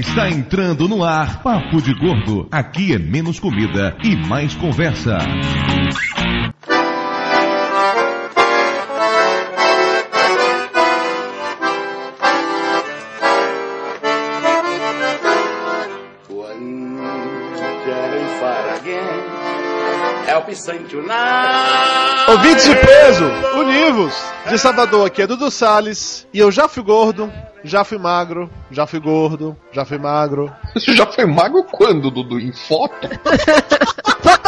Está entrando no ar Papo de Gordo. Aqui é menos comida e mais conversa. Ouvintes de peso, univos! De Salvador aqui é Dudu Salles e eu já fui gordo, já fui magro, já fui gordo, já fui magro. Você já foi magro quando, Dudu? Em foto?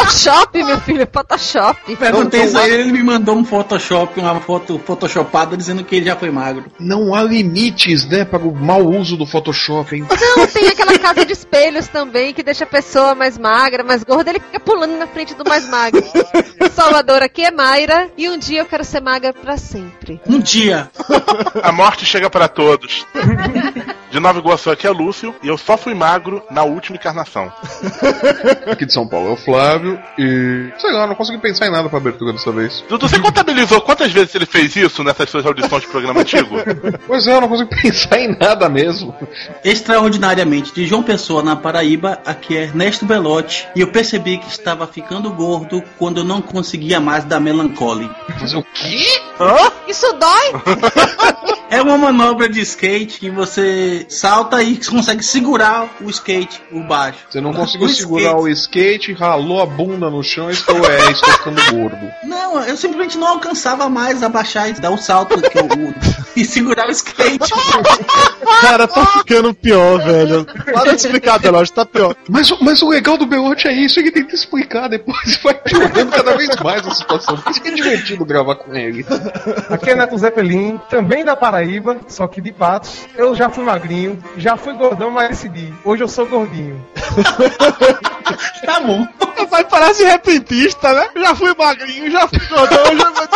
Photoshop, meu filho, Photoshop. Perguntei isso aí, ele me mandou um Photoshop, uma foto photoshopada dizendo que ele já foi magro. Não há limites, né, para o mau uso do Photoshop, hein? Não, tem aquela casa de espelhos também que deixa a pessoa mais magra, mais gorda, ele fica pulando na frente do mais magro. Salvador, aqui é Mayra e um dia eu quero ser magra pra sempre. Um dia. A morte chega para todos. De Nova Iguaçu aqui é Lúcio e eu só fui magro na última encarnação. Aqui de São Paulo é o Flávio e. sei lá, não consegui pensar em nada pra abertura dessa vez. Dudu, você contabilizou quantas vezes ele fez isso nessas suas audições de programa antigo? Pois é, eu não consigo pensar em nada mesmo. Extraordinariamente, de João Pessoa, na Paraíba, aqui é Ernesto Belotti e eu percebi que estava ficando gordo quando eu não conseguia mais dar melancholy. Mas o quê? Isso dói? É uma manobra de skate que você salta e consegue segurar o skate por baixo. Você não conseguiu O segurar skate. o skate, ralou a bunda no chão e estou, é, estou ficando gordo. Não, eu simplesmente não alcançava mais abaixar e dar o salto que eu, e segurar o skate. Cara, tá ficando pior, velho. Para de explicar, Belote, tá pior. Mas, o- mas o legal do Belote é isso, ele tenta explicar depois vai piorando cada vez mais a situação. Por isso que é divertido gravar com ele. Aqui é Neto Zeppelin, também da Paraíba, só que de Patos. Eu já fui magrinho, já fui gordão, mas decidi. Hoje eu sou gordinho. tá bom. Vai parar de repentista, né? Já fui magrinho, já fui gordão, já fui...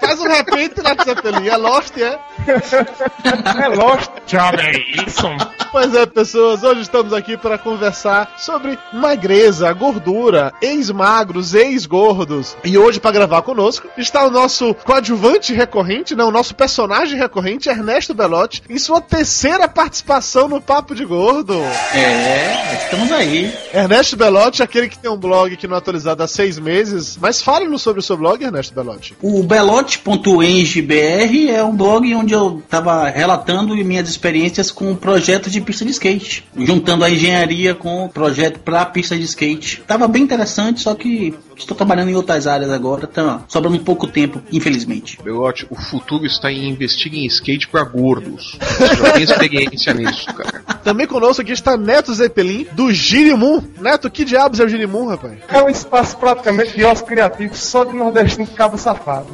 Faz um repente na Zeppelin, é Lost, é? É. Job é isso. Pois é, pessoas, hoje estamos aqui para conversar sobre magreza, gordura, ex-magros, ex-gordos. E hoje, para gravar conosco, está o nosso coadjuvante recorrente, não, o nosso personagem recorrente, Ernesto Belotti, em sua terceira participação no Papo de Gordo. É, estamos aí. Ernesto Belotti, aquele que tem um blog que não é atualizado há seis meses, mas fale-nos sobre o seu blog, Ernesto Belotti. O belote.engbr é um blog onde eu estava relatando minhas experiências com projetos de pista de skate, juntando a engenharia com o projeto para pista de skate. Tava bem interessante, só que estou trabalhando em outras áreas agora, tá sobrando pouco tempo, infelizmente. Belote, o futuro está em investir em skate pra gordos. Já tem experiência nisso, cara. Também conosco aqui está Neto Zeppelin, do Girimum. Neto, que diabos é o Girimum, rapaz? É um espaço praticamente de ócio criativo só de nordestino de cabo safado.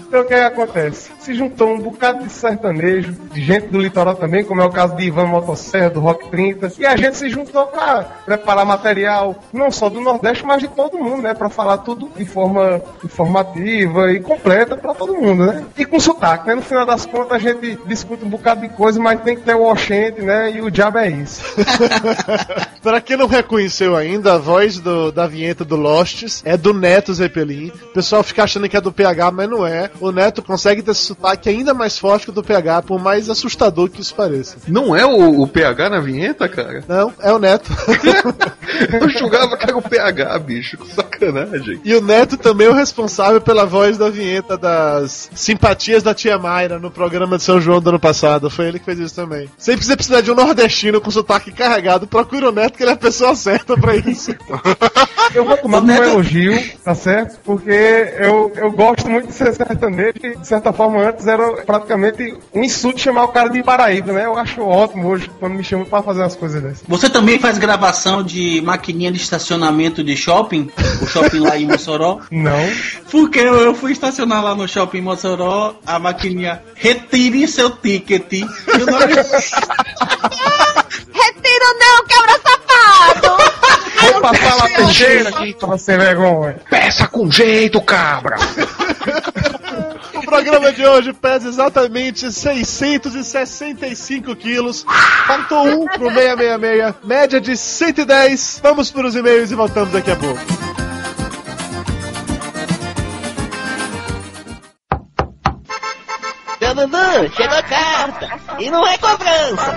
Então o que, é que acontece? Se juntou um bocado de sertanejo, de gente do litoral também, como é o caso de Ivan Motosserra, do Rock 30, e a gente se juntou para preparar material, não só do Nordeste, mas de todo mundo, né? Para falar tudo de forma informativa e completa para todo mundo, né? E com sotaque, né? No final das contas a gente discute um bocado de coisa, mas tem que ter o oxente, né? E o diabo é isso. Pra quem não reconheceu ainda, a voz do- da vinheta do Losts é do Neto Zeppelin. O pessoal fica achando que é do PH, mas não é. O Neto consegue ter esse sotaque ainda mais forte que o do PH, por mais assustador que isso pareça. Não é o, o PH na vinheta, cara? Não, é o Neto. Eu julgava que era o PH, bicho. Que sacanagem. e o Neto também é o responsável pela voz da vinheta das simpatias da tia Mayra no programa de São João do ano passado. Foi ele que fez isso também. Sempre que você precisar de um nordestino com sotaque carregado, procura o Neto, que ele é a pessoa certa pra isso. Eu vou tomar como Neto- elogio, tá certo? Porque eu, eu gosto muito de ser sertanejo e, de certa forma, antes era praticamente um insulto chamar o cara de Paraíba, né? Eu acho ótimo hoje quando me chamam pra fazer umas coisas dessas. Você também faz gravação de maquininha de estacionamento de shopping? O shopping lá em Mossoró? Não. Porque eu, eu fui estacionar lá no shopping em Mossoró, a maquininha retire seu ticket. E o nome- Retiro não, quebra safado! Vou passar lá Teixeira aqui sem vergonha. Peça com jeito, cabra! O programa de hoje pesa exatamente 665 quilos. Faltou um pro 666, média de 110. Vamos para os e-mails e voltamos daqui a pouco. Dananã, chegou a carta. E não é cobrança.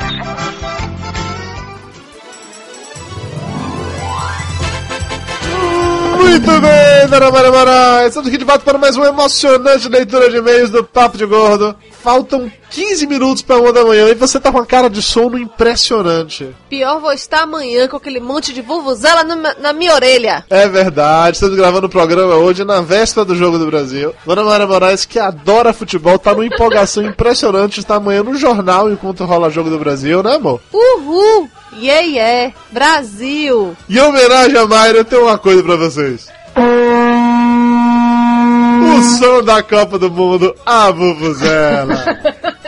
Muito bem, Moraes. Estamos aqui de volta para mais uma emocionante leitura de e-mails do Papo de Gordo. Faltam 15 minutos para uma da manhã e você tá com uma cara de sono impressionante. Pior vou estar amanhã com aquele monte de vuvuzela na, na minha orelha. É verdade, estamos gravando o programa hoje na véspera do Jogo do Brasil. Dona Maria Moraes, que adora futebol, tá numa empolgação impressionante, está amanhã no jornal enquanto rola o Jogo do Brasil, né, amor? Uhul! Yeah, yeah! Brasil! E em homenagem a Mayra, eu tenho uma coisa pra vocês. O som da Copa do Mundo, a Vuvuzela.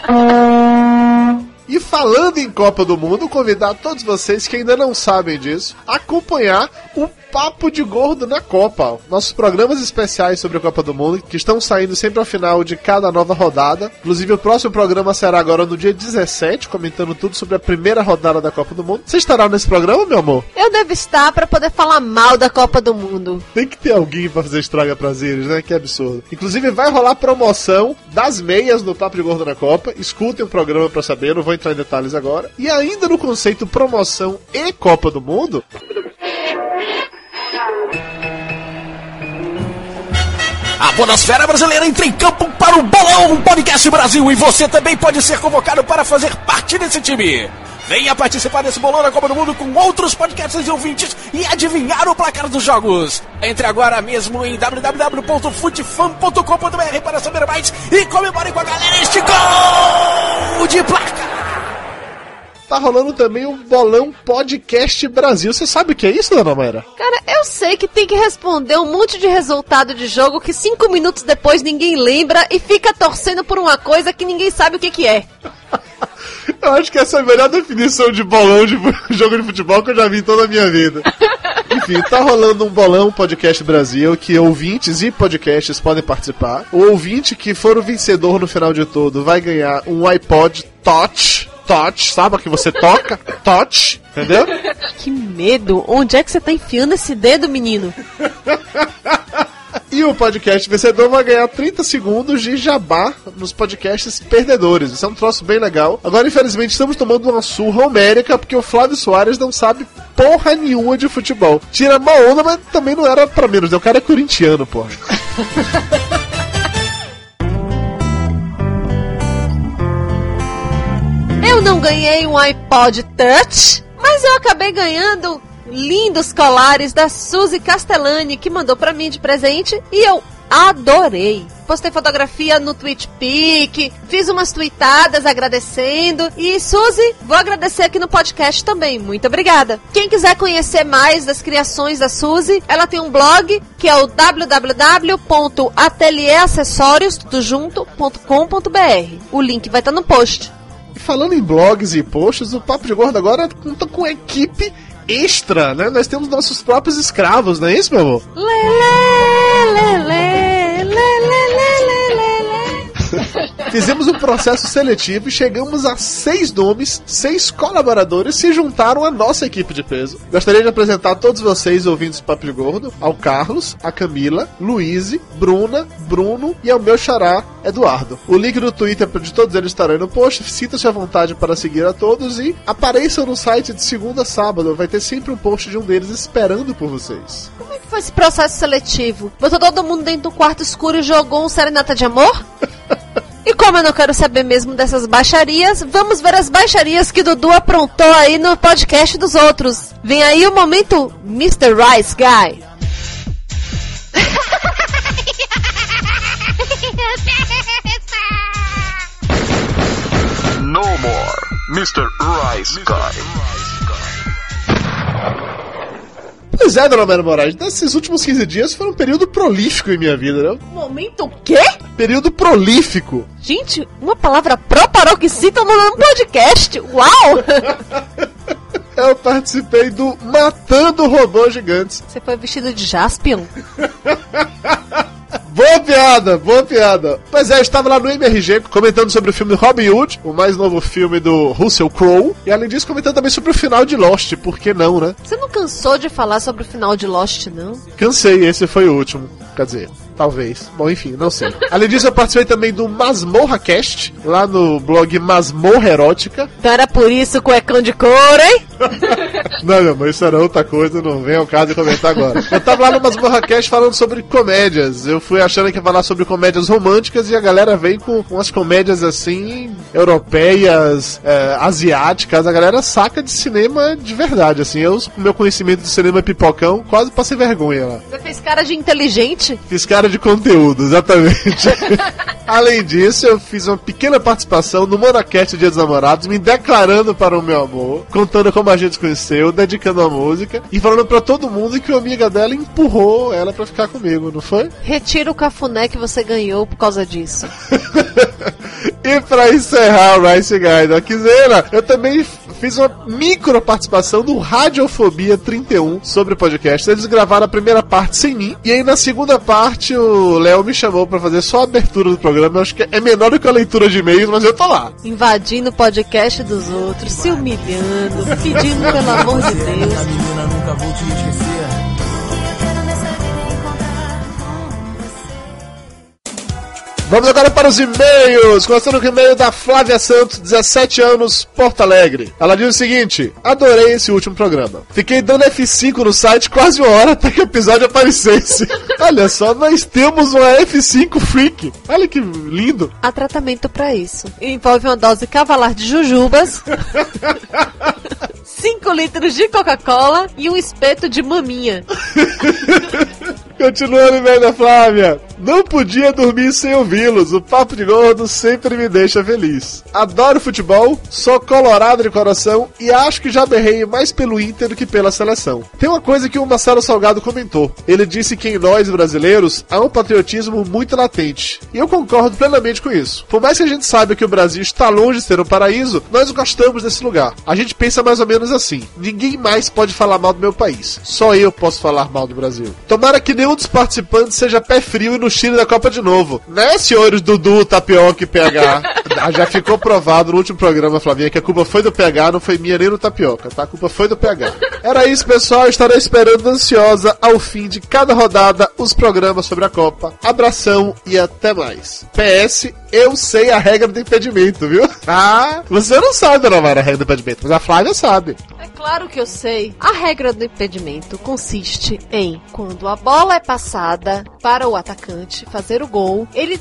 E falando em Copa do Mundo, convidar todos vocês que ainda não sabem disso, a acompanhar o Papo de Gordo na Copa. Nossos programas especiais sobre a Copa do Mundo, que estão saindo sempre ao final de cada nova rodada. Inclusive, o próximo programa será agora no dia 17, comentando tudo sobre a primeira rodada da Copa do Mundo. Você estará nesse programa, meu amor? Eu devo estar para poder falar mal da Copa do Mundo. Tem que ter alguém para fazer estraga prazeres, né? Que absurdo. Inclusive, vai rolar promoção das meias no Papo de Gordo na Copa. Escutem o programa para saber, não vou entrar em detalhes agora. E ainda no conceito promoção e Copa do Mundo. A Bonasfera Brasileira entra em campo para o Bolão Podcast Brasil e você também pode ser convocado para fazer parte desse time. Venha participar desse bolão da Copa do Mundo com outros podcasts e ouvintes e adivinhar o placar dos jogos. Entre agora mesmo em www.futefan.com.br para saber mais e comemore com a galera este gol de placa. Tá rolando também o Bolão Podcast Brasil. Você sabe o que é isso, dona Mayra? Cara, eu sei que tem que responder um monte de resultado de jogo que cinco minutos depois ninguém lembra e fica torcendo por uma coisa que ninguém sabe o que, que é. Eu acho que essa é a melhor definição de bolão de jogo de futebol que eu já vi em toda a minha vida. Enfim, tá rolando um bolão podcast Brasil que ouvintes e podcasts podem participar. O ouvinte que for o vencedor no final de tudo vai ganhar um iPod Touch. Touch, sabe que você toca? Touch, entendeu? Que medo! Onde é que você tá enfiando esse dedo, menino? E o podcast vencedor vai ganhar 30 segundos de jabá nos podcasts perdedores. Isso é um troço bem legal. Agora, infelizmente, estamos tomando uma surra homérica porque o Flávio Soares não sabe porra nenhuma de futebol. Tira uma onda, mas também não era pra menos. né? O cara é corintiano, porra. Eu não ganhei um iPod Touch, mas eu acabei ganhando lindos colares da Suzy Castellani, que mandou pra mim de presente e eu adorei. Postei fotografia no TwitchPic, fiz umas tweetadas agradecendo. E Suzy, vou agradecer aqui no podcast também. Muito obrigada. Quem quiser conhecer mais das criações da Suzy, ela tem um blog que é o www.atelieracessórios.junto.com.br. O link vai estar no post. Falando em blogs e posts, o Papo de Gordo agora conta com equipe extra, né? Nós temos nossos próprios escravos, não é isso, meu amor? Lelê, lelê, Fizemos um processo seletivo e chegamos a seis nomes, seis colaboradores se juntaram à nossa equipe de peso. Gostaria de apresentar a todos vocês, ouvintes do Papo Gordo, ao Carlos, a Camila, Luíse, Bruna, Bruno e ao meu xará, Eduardo. O link do Twitter de todos eles estará aí no post. Sinta-se à vontade para seguir a todos e apareçam no site de segunda a sábado. Vai ter sempre um post de um deles esperando por vocês. Como é que foi esse processo seletivo? Botou todo mundo dentro do quarto escuro e jogou um serenata de amor? E como eu não quero saber mesmo dessas baixarias, vamos ver as baixarias que Dudu aprontou aí no podcast dos outros. Vem aí o momento Mr. Rice Guy. No more, Mr. Rice Guy. Pois é, dona Mera Moraes, nesses últimos 15 dias foi um período prolífico em minha vida, né? Momento o quê? Período prolífico. Gente, uma palavra pró-paroxítona no podcast. Uau! Eu participei do Matando Robôs Gigantes. Você foi vestido de Jaspion? Boa piada, boa piada. Pois é, eu estava lá no MRG comentando sobre o filme Robin Hood, o mais novo filme do Russell Crowe. E além disso, comentando também sobre o final de Lost, por que não, né? Você não cansou de falar sobre o final de Lost, não? Cansei, esse foi o último. Quer dizer, Talvez. Bom, enfim, não sei. Além disso, eu participei também do Masmorra Cast, lá no blog Masmorra Erótica. Então era por isso cuecão de couro, hein? Não, meu amor, isso era outra coisa, não vem ao caso de comentar agora. Eu tava lá no Masmorra Cast falando sobre comédias. Eu fui achando que ia falar sobre comédias românticas e a galera vem com umas comédias assim, europeias, é, asiáticas. A galera saca de cinema de verdade, assim. Eu, com meu conhecimento de cinema pipocão, quase passei vergonha lá. Você fez cara de inteligente? Fiz cara de conteúdo, exatamente. Além disso, eu fiz uma pequena participação no Monacast Dia dos Namorados, me declarando para o meu amor, contando como a gente se conheceu, dedicando a música e falando para todo mundo que uma amiga dela empurrou ela para ficar comigo, não foi? Retira o cafuné que você ganhou por causa disso. E pra encerrar o Rice Guide, ó, Kizena, eu também fiz uma micro participação no Radiofobia 31 sobre o podcast. Eles gravaram a primeira parte sem mim, e aí na segunda parte o Léo me chamou pra fazer só a abertura do programa. Eu acho que é menor do que a leitura de e-mails, mas eu tô lá. Invadindo o podcast dos outros, se humilhando, pedindo pelo amor de Deus. menina, nunca vou te esquecer. Vamos agora para os e-mails. Começando com o e-mail da Flávia Santos, 17 anos, Porto Alegre. Ela diz o seguinte: Adorei esse último programa. Fiquei dando F5 no site quase uma hora até que o episódio aparecesse. Olha só, nós temos uma F5 Freak. Olha que lindo. Há tratamento pra isso. Envolve uma dose cavalar de jujubas, 5 litros de Coca-Cola e um espeto de maminha. Continuando o e-mail da Flávia. Não podia dormir sem ouvi-los. O Papo de Gordo sempre me deixa feliz. Adoro futebol, sou colorado de coração e acho que já berrei mais pelo Inter do que pela seleção. Tem uma coisa que o Marcelo Salgado comentou. Ele disse que em nós, brasileiros, há um patriotismo muito latente. E eu concordo plenamente com isso. Por mais que a gente saiba que o Brasil está longe de ser um paraíso, nós gostamos desse lugar. A gente pensa mais ou menos assim. Ninguém mais pode falar mal do meu país. Só eu posso falar mal do Brasil. Tomara que nenhum dos participantes seja pé frio e no Chile da Copa de novo. Né, senhores Dudu, Tapioca e PH? Ah, Já ficou provado no último programa, Flavinha, que a culpa foi do PH, não foi minha nem do Tapioca, tá? A culpa foi do PH. Era isso, pessoal. Estarei esperando ansiosa ao fim de cada rodada os programas sobre a Copa. Abração e até mais. PS, eu sei a regra do impedimento, viu? Ah, você não sabe, Novara, a regra do impedimento, mas a Flávia sabe. É claro que eu sei. A regra do impedimento consiste em quando a bola é passada para o atacante fazer o gol, ele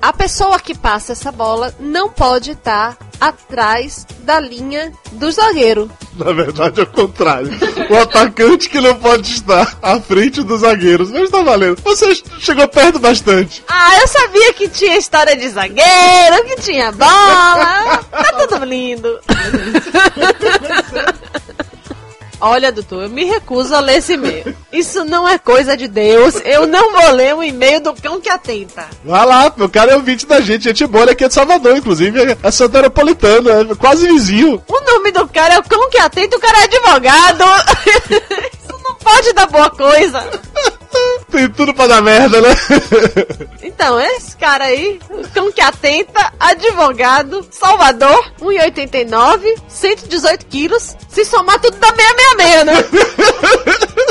a pessoa que passa essa bola não pode estar atrás da linha do zagueiro. Na verdade, é o contrário. O atacante que não pode estar à frente dos zagueiros. Mas tá valendo. Você chegou perto bastante. Ah, eu sabia que tinha história de zagueiro, que tinha bola. Tá tudo lindo. Olha, doutor, eu me recuso a ler esse e-mail. Isso não é coisa de Deus. Eu não vou ler um e-mail do cão que atenta. Vai lá, o cara é ouvinte da gente. Gente boa, ele aqui é de Salvador, inclusive. É Santaropolitano, é quase vizinho. O nome do cara é o cão que atenta, o cara é advogado. Isso não pode dar boa coisa. Tem tudo pra dar merda, né? Então, esse cara aí, cão que atenta, advogado, Salvador, 1,89, 118 quilos. Se somar tudo dá 666, né?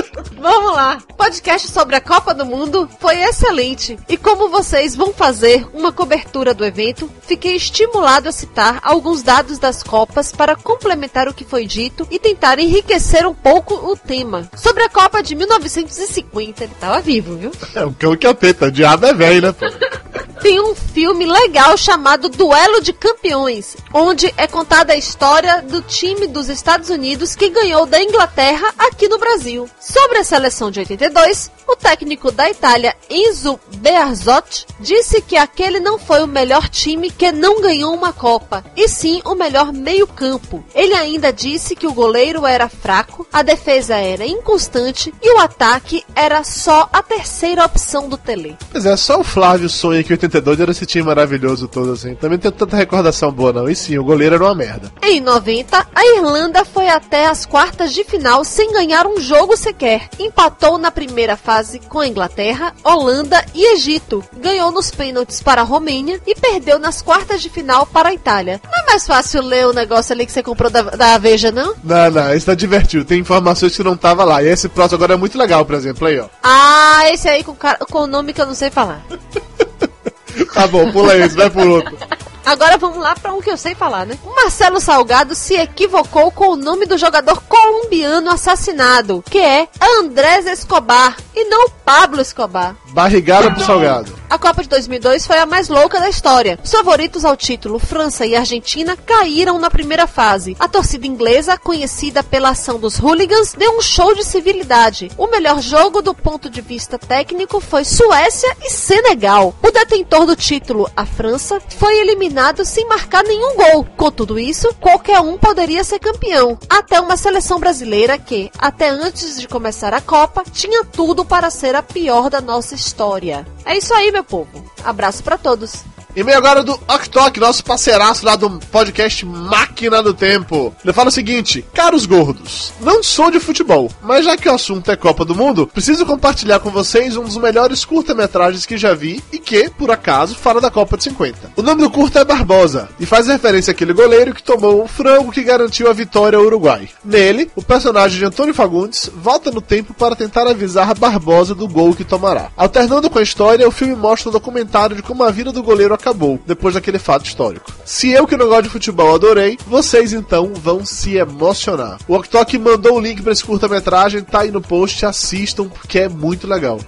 Vamos lá. Podcast sobre a Copa do Mundo foi excelente. E como vocês vão fazer uma cobertura do evento, fiquei estimulado a citar alguns dados das Copas para complementar o que foi dito e tentar enriquecer um pouco o tema. Sobre a Copa de 1950, ele tava vivo, viu? É o cão que atenta. O diabo é velho, né? Tem um filme legal chamado Duelo de Campeões, onde é contada a história do time dos Estados Unidos que ganhou da Inglaterra aqui no Brasil. Sobre a seleção de 82, o técnico da Itália, Enzo Bearzot, disse que aquele não foi o melhor time que não ganhou uma Copa, e sim o melhor meio-campo. Ele ainda disse que o goleiro era fraco, a defesa era inconstante e o ataque era só a terceira opção do Tele. Pois é, só o Flávio sonha que 82 92 era esse time maravilhoso todo, assim. Também não tem tanta recordação boa, não. E sim, o goleiro era uma merda. Em 90, a Irlanda foi até as quartas de final sem ganhar um jogo sequer. Empatou na primeira fase com a Inglaterra, Holanda e Egito. Ganhou nos pênaltis para a Romênia e perdeu nas quartas de final para a Itália. Não é mais fácil ler o negócio ali que você comprou da, da Veja, não? Não, não, esse tá divertido. Tem informações que não tava lá. E esse próximo agora é muito legal, por exemplo, aí, ó. Ah, esse aí com, cara- com o nome que eu não sei falar. Tá bom, pula esse, vai por outro. Agora vamos lá para um que eu sei falar, né? O Marcelo Salgado se equivocou com o nome do jogador colombiano assassinado, que é Andrés Escobar, e não Pablo Escobar. Barrigada pro salgado. A Copa de 2002 foi a mais louca da história. Os favoritos ao título, França e Argentina, caíram na primeira fase. A torcida inglesa, conhecida pela ação dos hooligans, deu um show de civilidade. O melhor jogo do ponto de vista técnico foi Suécia e Senegal. O detentor do título, a França, foi eliminado sem marcar nenhum gol. Com tudo isso, qualquer um poderia ser campeão. Até uma seleção brasileira que, até antes de começar a Copa, tinha tudo para ser a pior da nossa história. É isso aí, meu povo. Abraço para todos. E-mail agora do Oktok, nosso parceiraço lá do podcast Máquina do Tempo. Ele fala o seguinte: Caros gordos, não sou de futebol, mas já que o assunto é Copa do Mundo, preciso compartilhar com vocês um dos melhores curta-metragens que já vi e que, por acaso, fala da Copa de 50. O nome do curta é Barbosa e faz referência àquele goleiro que tomou o frango que garantiu a vitória ao Uruguai. Nele, o personagem de Antônio Fagundes volta no tempo para tentar avisar Barbosa do gol que tomará. Alternando com a história, o filme mostra um documentário de como a vida do goleiro acabou depois daquele fato histórico. Se eu que não gosto de futebol adorei, vocês então vão se emocionar. O Oktok mandou o link para esse curta-metragem, tá aí no post, assistam porque é muito legal.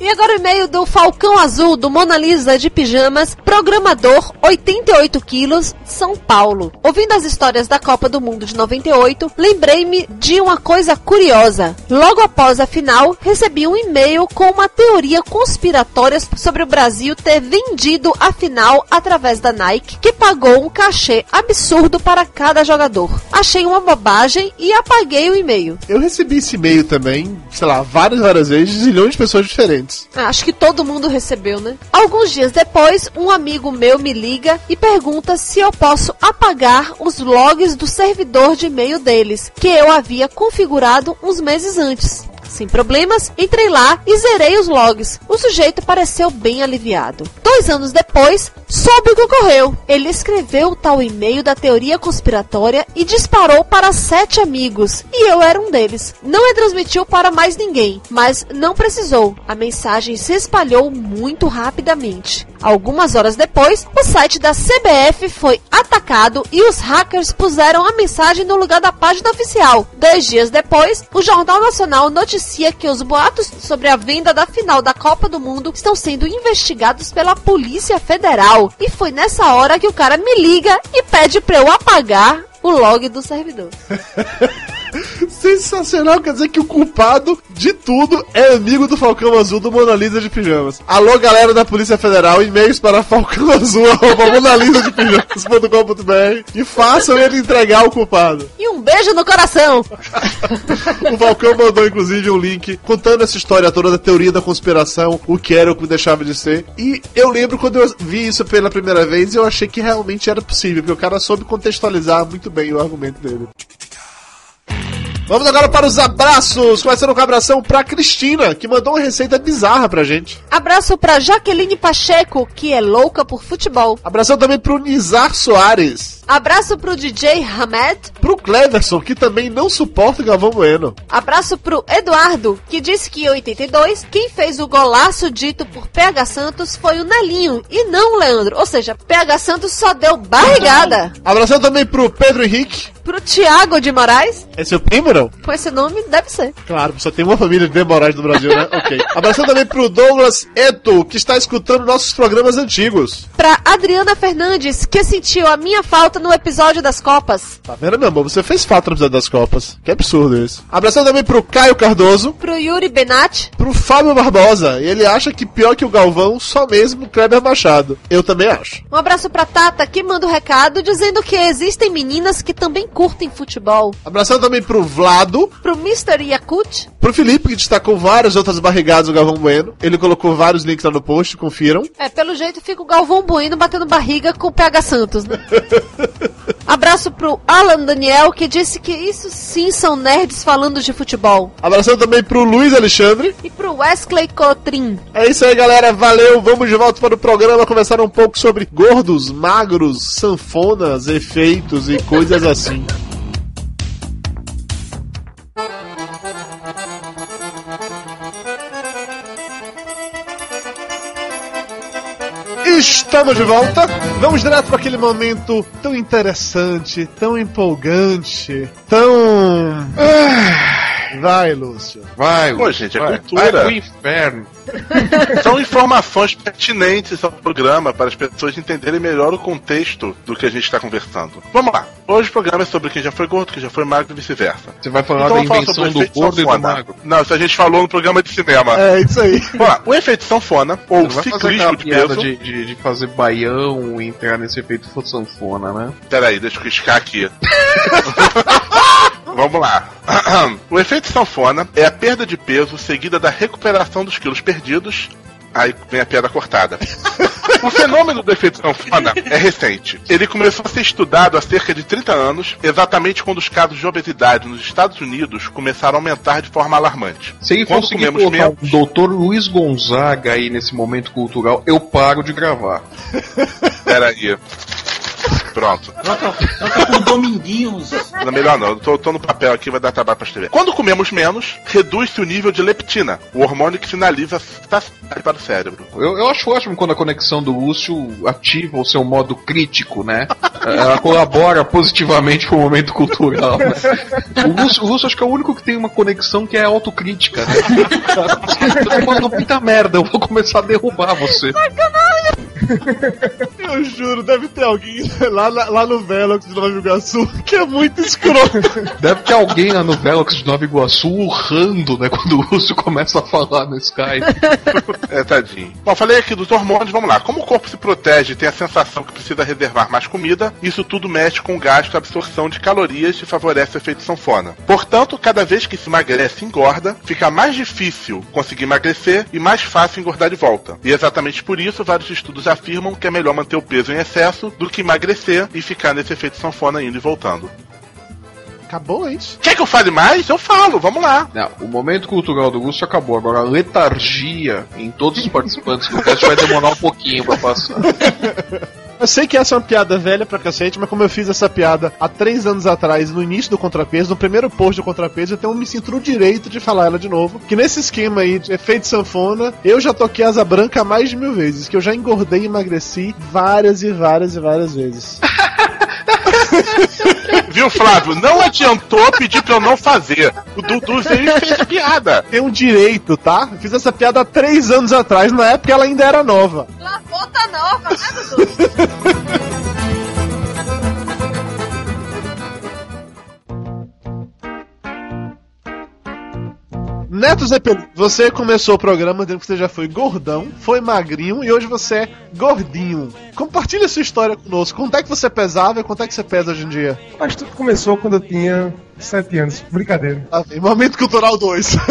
E agora o e-mail do Falcão Azul, do Mona Lisa de Pijamas, programador, 88 quilos, São Paulo. Ouvindo as histórias da Copa do Mundo de 98, lembrei-me de uma coisa curiosa. Logo após a final, recebi um e-mail com uma teoria conspiratória sobre o Brasil ter vendido a final através da Nike, que pagou um cachê absurdo para cada jogador. Achei uma bobagem e apaguei o e-mail. Eu recebi esse e-mail também, sei lá, várias, várias vezes, de zilhões de pessoas diferentes. Ah, Acho que todo mundo recebeu, né? Alguns dias depois, um amigo meu me liga e pergunta se eu posso apagar os logs do servidor de e-mail deles, que eu havia configurado uns meses antes. Sem problemas, entrei lá e zerei os logs. O sujeito pareceu bem aliviado. Dois anos depois, soube o que ocorreu. Ele escreveu o tal e-mail da teoria conspiratória e disparou para sete amigos. E eu era um deles. Não retransmitiu para mais ninguém, mas não precisou. A mensagem se espalhou muito rapidamente. Algumas horas depois, o site da CBF foi atacado e os hackers puseram a mensagem no lugar da página oficial. Dois dias depois, o Jornal Nacional noticia que os boatos sobre a venda da final da Copa do Mundo estão sendo investigados pela Polícia Federal. E foi nessa hora que o cara me liga e pede pra eu apagar o log do servidor. Sensacional, quer dizer que o culpado de tudo é amigo do Falcão Azul do Mona Lisa de Pijamas. Alô, galera da Polícia Federal, e-mails para falcãoazul.monalisa.pijamas.com.br e façam ele entregar o culpado. E um beijo no coração! O Falcão mandou, inclusive, um link contando essa história toda da teoria da conspiração, o que era o que deixava de ser. E eu lembro quando eu vi isso pela primeira vez, eu achei que realmente era possível, porque o cara soube contextualizar muito bem o argumento dele. Vamos agora para os abraços, começando com a abração pra Cristina, que mandou uma receita bizarra pra gente. Abraço pra Jaqueline Pacheco, que é louca por futebol. Abração também pro Nizar Soares. Abraço pro DJ Hamed. Pro Cleverson, que também não suporta o Galvão Bueno. Abraço pro Eduardo, que disse que em 82, quem fez o golaço dito por PH Santos foi o Nelinho e não o Leandro. Ou seja, PH Santos só deu barrigada. Abração também pro Pedro Henrique. Pro Tiago de Moraes. É seu primo, Com esse nome, deve ser. Claro, só tem uma família de Moraes no Brasil, né? ok. Abração também pro Douglas Eto, que está escutando nossos programas antigos. Pra Adriana Fernandes, que sentiu a minha falta no episódio das Copas. Tá vendo, meu amor? Você fez falta no episódio das Copas. Que absurdo isso. Abração também pro Caio Cardoso. Pro Yuri Benatti. Pro Fábio Barbosa. Ele acha que pior que o Galvão, só mesmo o Kleber Machado. Eu também acho. Um abraço pra Tata, que manda o um recado dizendo que existem meninas que também curtem futebol. Abração também pro Vlado, Pro Mr. Yakut, pro Felipe, que destacou várias outras barrigadas do Galvão Bueno. Ele colocou vários links lá no post, confiram. é, pelo jeito fica o Galvão Bueno batendo barriga com o PH Santos, né? Abraço pro Alan Daniel, que disse que isso sim são nerds falando de futebol. Abração também pro Luiz Alexandre. E pro Wesley Cotrim. É isso aí, galera. Valeu. Vamos de volta para o programa conversar um pouco sobre gordos, magros, sanfonas, efeitos e coisas assim. Estamos de volta. Vamos direto para aquele momento tão interessante, tão empolgante, tão. Ah, Vai, Lúcio. Vai, Pô, gente, é vai, cultura. Vai pro inferno. São informações pertinentes ao programa para as pessoas entenderem melhor o contexto do que a gente está conversando. Vamos lá. Hoje o programa é sobre quem já foi gordo, quem já foi magro e vice-versa. Você vai falar Então da invenção sobre o do gordo e do sanfona. magro. Não, isso a gente falou no programa de cinema. É isso aí. Vamos lá. O efeito sanfona, ou fazer ciclismo de peso. de, de, de fazer baião e entrar nesse efeito sanfona, né? Peraí, deixa eu riscar aqui. Vamos lá. O efeito sanfona é a perda de peso seguida da recuperação dos quilos perdidos. Aí vem a piada cortada. O fenômeno do efeito sanfona é recente. Ele começou a ser estudado há cerca de 30 anos, exatamente quando os casos de obesidade nos Estados Unidos começaram a aumentar de forma alarmante. Se Quando comemos colocar menos- o Dr. Luiz Gonzaga aí nesse momento cultural, eu paro de gravar. Peraí. Pronto. Troca, troca por Dominguinhos. Não, melhor não, eu tô, tô no papel aqui, vai dar trabalho pra escrever. Quando comemos menos, reduz-se o nível de leptina, o hormônio que sinaliza a saciedade para o cérebro. Eu, eu acho ótimo quando a conexão do Lúcio ativa o seu modo crítico, né? Ela colabora positivamente pro momento cultural. Né? O, Lúcio, o Lúcio acho que é o único que tem uma conexão que é autocrítica, né? Você tá falando muita merda, eu vou começar a derrubar você. Eu juro, deve ter alguém lá, lá, no Velox de Nova Iguaçu que é muito escroto. Deve ter alguém lá no Velox de Nova Iguaçu urrando, né? Quando o Lúcio começa a falar no Skype. É, tadinho. Bom, falei aqui dos hormônios, vamos lá. Como o corpo se protege e tem a sensação que precisa reservar mais comida, isso tudo mexe com o gasto e absorção de calorias e favorece o efeito sanfona. Portanto, cada vez que se emagrece e engorda, fica mais difícil conseguir emagrecer e mais fácil engordar de volta. E exatamente por isso, vários estudos afirmam que é melhor manter o peso em excesso do que emagrecer e ficar nesse efeito sanfona indo e voltando. Acabou, é isso? Quer que eu fale mais? Eu falo, vamos lá. Não, o momento cultural do Lúcio acabou. Agora a letargia em todos os participantes do cast vai demorar um pouquinho pra passar. Eu sei que essa é uma piada velha pra cacete, mas como eu fiz essa piada há três anos atrás, no início do Contrapeso, no primeiro post do Contrapeso, eu me sinto no direito de falar ela de novo. Que nesse esquema aí de efeito sanfona, eu já toquei asa branca mais de mil vezes, que eu já engordei e emagreci várias e várias e várias vezes. Viu, Flávio? Não adiantou pedir pra eu não fazer. O Dudu veio e fez piada. Tem um direito, tá? Eu fiz essa piada há três anos atrás, na época ela ainda era nova. Lavou tá nova, né, Dudu? Neto Zeppelin, você começou o programa dizendo que você já foi gordão, foi magrinho e hoje você é gordinho. Compartilha sua história conosco. Quanto é que você pesava e quanto é que você pesa hoje em dia? Mas tudo começou quando eu tinha 7 anos. Brincadeira. Ah, Momento Cultural 2.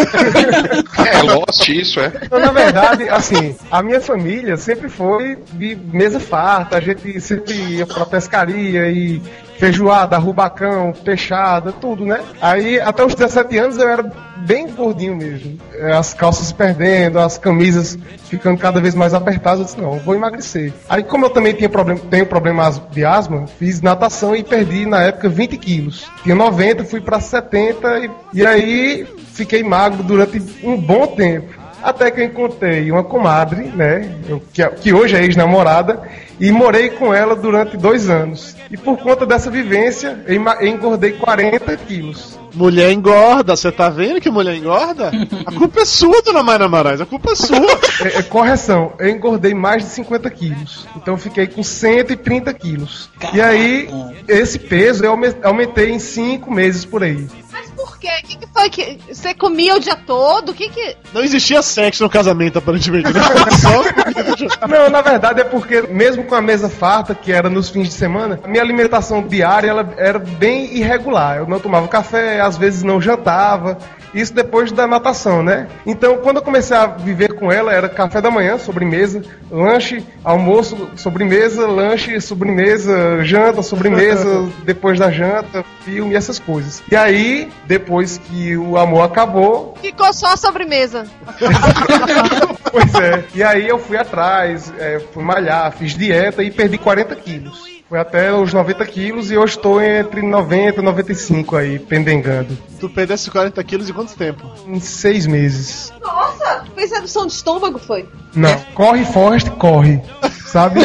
É Lost isso, é? Então, na verdade, assim, a minha família sempre foi de mesa farta, a gente sempre ia pra pescaria e feijoada, rubacão, peixada, tudo, né? Aí, até os 17 anos eu era bem gordinho mesmo. É, As calças perdendo, as camisas ficando cada vez mais apertadas, eu disse, não, eu vou emagrecer. Aí, como eu também tinha problema, tenho problemas de asma, fiz natação e perdi, na época, 20 quilos. Tinha 90, fui pra 70 e, e aí fiquei magro durante um bom tempo. Até que eu encontrei uma comadre, né? eu- que, que hoje é ex-namorada, e morei com ela durante dois anos. E por conta dessa vivência, eu engordei 40 quilos. Mulher engorda, você tá vendo que mulher engorda? A culpa é sua, dona Mayra Marais, a culpa é sua. É, é, correção, eu engordei mais de 50 quilos. Então eu fiquei com 130 quilos. E aí, esse peso eu aume- aumentei em 5 meses por aí. Mas por que o que, que foi que você comia o dia todo? O que que. Não existia sexo no casamento, aparentemente. Né? Só Não, na verdade é porque, mesmo com a mesa farta, que era nos fins de semana, a minha alimentação diária ela era bem irregular. Eu não tomava café, às vezes não jantava. Isso depois da natação, né? Então, quando eu comecei a viver com ela, era café da manhã, sobremesa, lanche, almoço, sobremesa, lanche, sobremesa, janta, sobremesa, depois da janta, filme, essas coisas. E aí, depois que o amor acabou, Ficou só a sobremesa. Pois é. E aí eu fui atrás, é, fui malhar, fiz dieta e perdi 40 quilos. Foi até os 90 quilos e hoje estou entre 90 e 95 aí, pendengando. tu perdesse 40 quilos em quanto tempo? Em seis meses. Nossa, fez redução de estômago, foi? Não, corre, Forrest, corre. Sabe?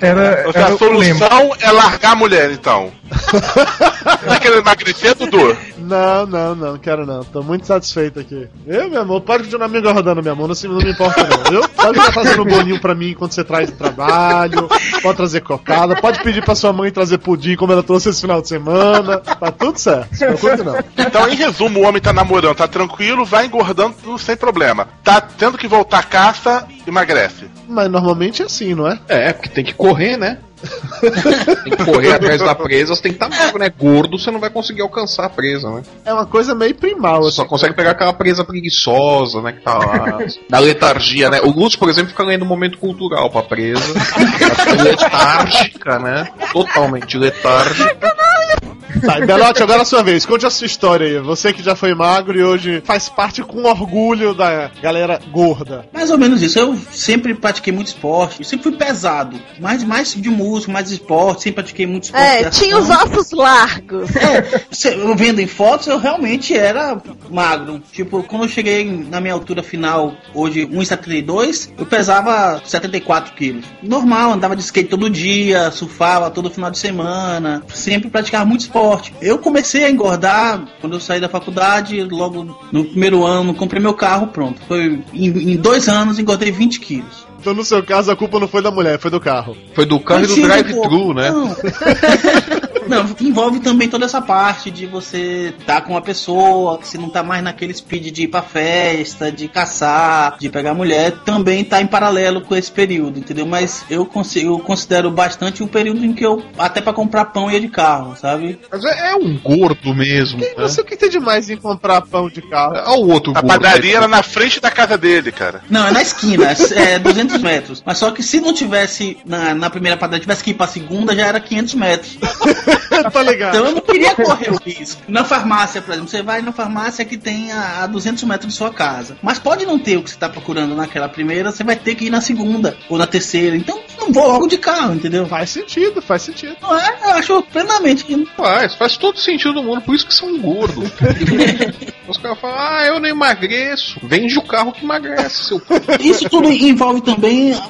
Era, Ou seja, era a solução é largar a mulher, então. tá querendo emagrecer, Dudu? Não, não, não, não quero não. Tô muito satisfeito aqui. Eu, meu amor, pode continuar me engordando, meu amor. Não, se- não me importa, não. Eu, pode estar fazendo um bolinho pra mim enquanto você traz do trabalho. Pode trazer cocada. Pode pedir pra sua mãe trazer pudim, como ela trouxe esse final de semana. Tá tudo certo. Preocupe, não. Então, em resumo, o homem tá namorando, tá tranquilo, vai engordando sem problema. Tá tendo que voltar à caça, emagrece. Mas normalmente é assim, não é? É, porque tem que correr, né? tem que correr atrás da presa, você tem que estar magro, né? Gordo, você não vai conseguir alcançar a presa, né? É uma coisa meio primal. Você Assim. só consegue pegar aquela presa preguiçosa, né? Que tá lá. Da letargia, né? O Lúcio, por exemplo, fica lendo momento cultural pra presa. Ela fica letárgica, né? Totalmente letárgica. Tá, Belote, agora é a sua vez. Conte a sua história aí. Você que já foi magro e hoje faz parte com orgulho da galera gorda. Mais ou menos isso. Eu sempre pratiquei muito esporte. Eu sempre fui pesado. Mais, mais de música, mais de esporte. Sempre pratiquei muito esporte. É, tinha os ossos largos. É, eu vendo em fotos, eu realmente era magro. Tipo, quando eu cheguei na minha altura final, hoje 1,72, eu pesava 74 quilos. Normal, andava de skate todo dia, surfava todo final de semana, sempre praticava muito esporte. Eu comecei a engordar quando eu saí da faculdade, logo no primeiro ano, comprei meu carro, pronto. Foi em, em dois anos engordei 20 quilos. Então, no seu caso, a culpa não foi da mulher, foi do carro. Foi do carro e do drive-thru, né? Não. Não, envolve também toda essa parte de você estar com uma pessoa, que você não tá mais naquele speed de ir pra festa, de caçar, de pegar mulher, também tá em paralelo com esse período, entendeu? Mas eu, consigo, eu considero bastante o período em que eu, até pra comprar pão ia de carro, sabe? Mas é, é um gordo mesmo. E Né? você o que tem demais em comprar pão de carro? Olha o outro A gordo. padaria né? era na frente da casa dele, cara. Não, é na esquina, é 200 metros. Mas só que se não tivesse na, na primeira padaria, tivesse que ir pra segunda, já era 500 metros. tá ligado? Então eu não queria correr o risco. Na farmácia, por exemplo, você vai na farmácia que tem a, a 200 metros de sua casa. Mas pode não ter o que você está procurando naquela primeira, você vai ter que ir na segunda ou na terceira. Então não vou logo de carro, entendeu? Faz sentido, faz sentido. Não é? Eu acho plenamente que. Faz, faz todo sentido do mundo, por isso que são gordos. Os caras falam, ah, eu não emagreço. Vende o carro que emagrece, seu. Isso tudo envolve também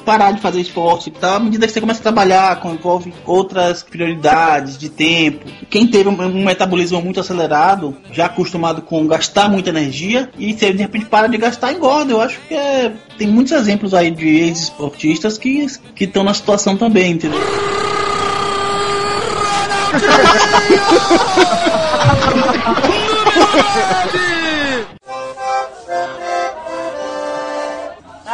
parar de fazer esporte, tá? À medida que você começa a trabalhar, envolve outras prioridades de tempo. Quem teve um, metabolismo muito acelerado, já acostumado com gastar muita energia, e você de repente para de gastar, engorda. Eu acho que é, tem muitos exemplos aí de ex-esportistas que estão na situação também, entendeu?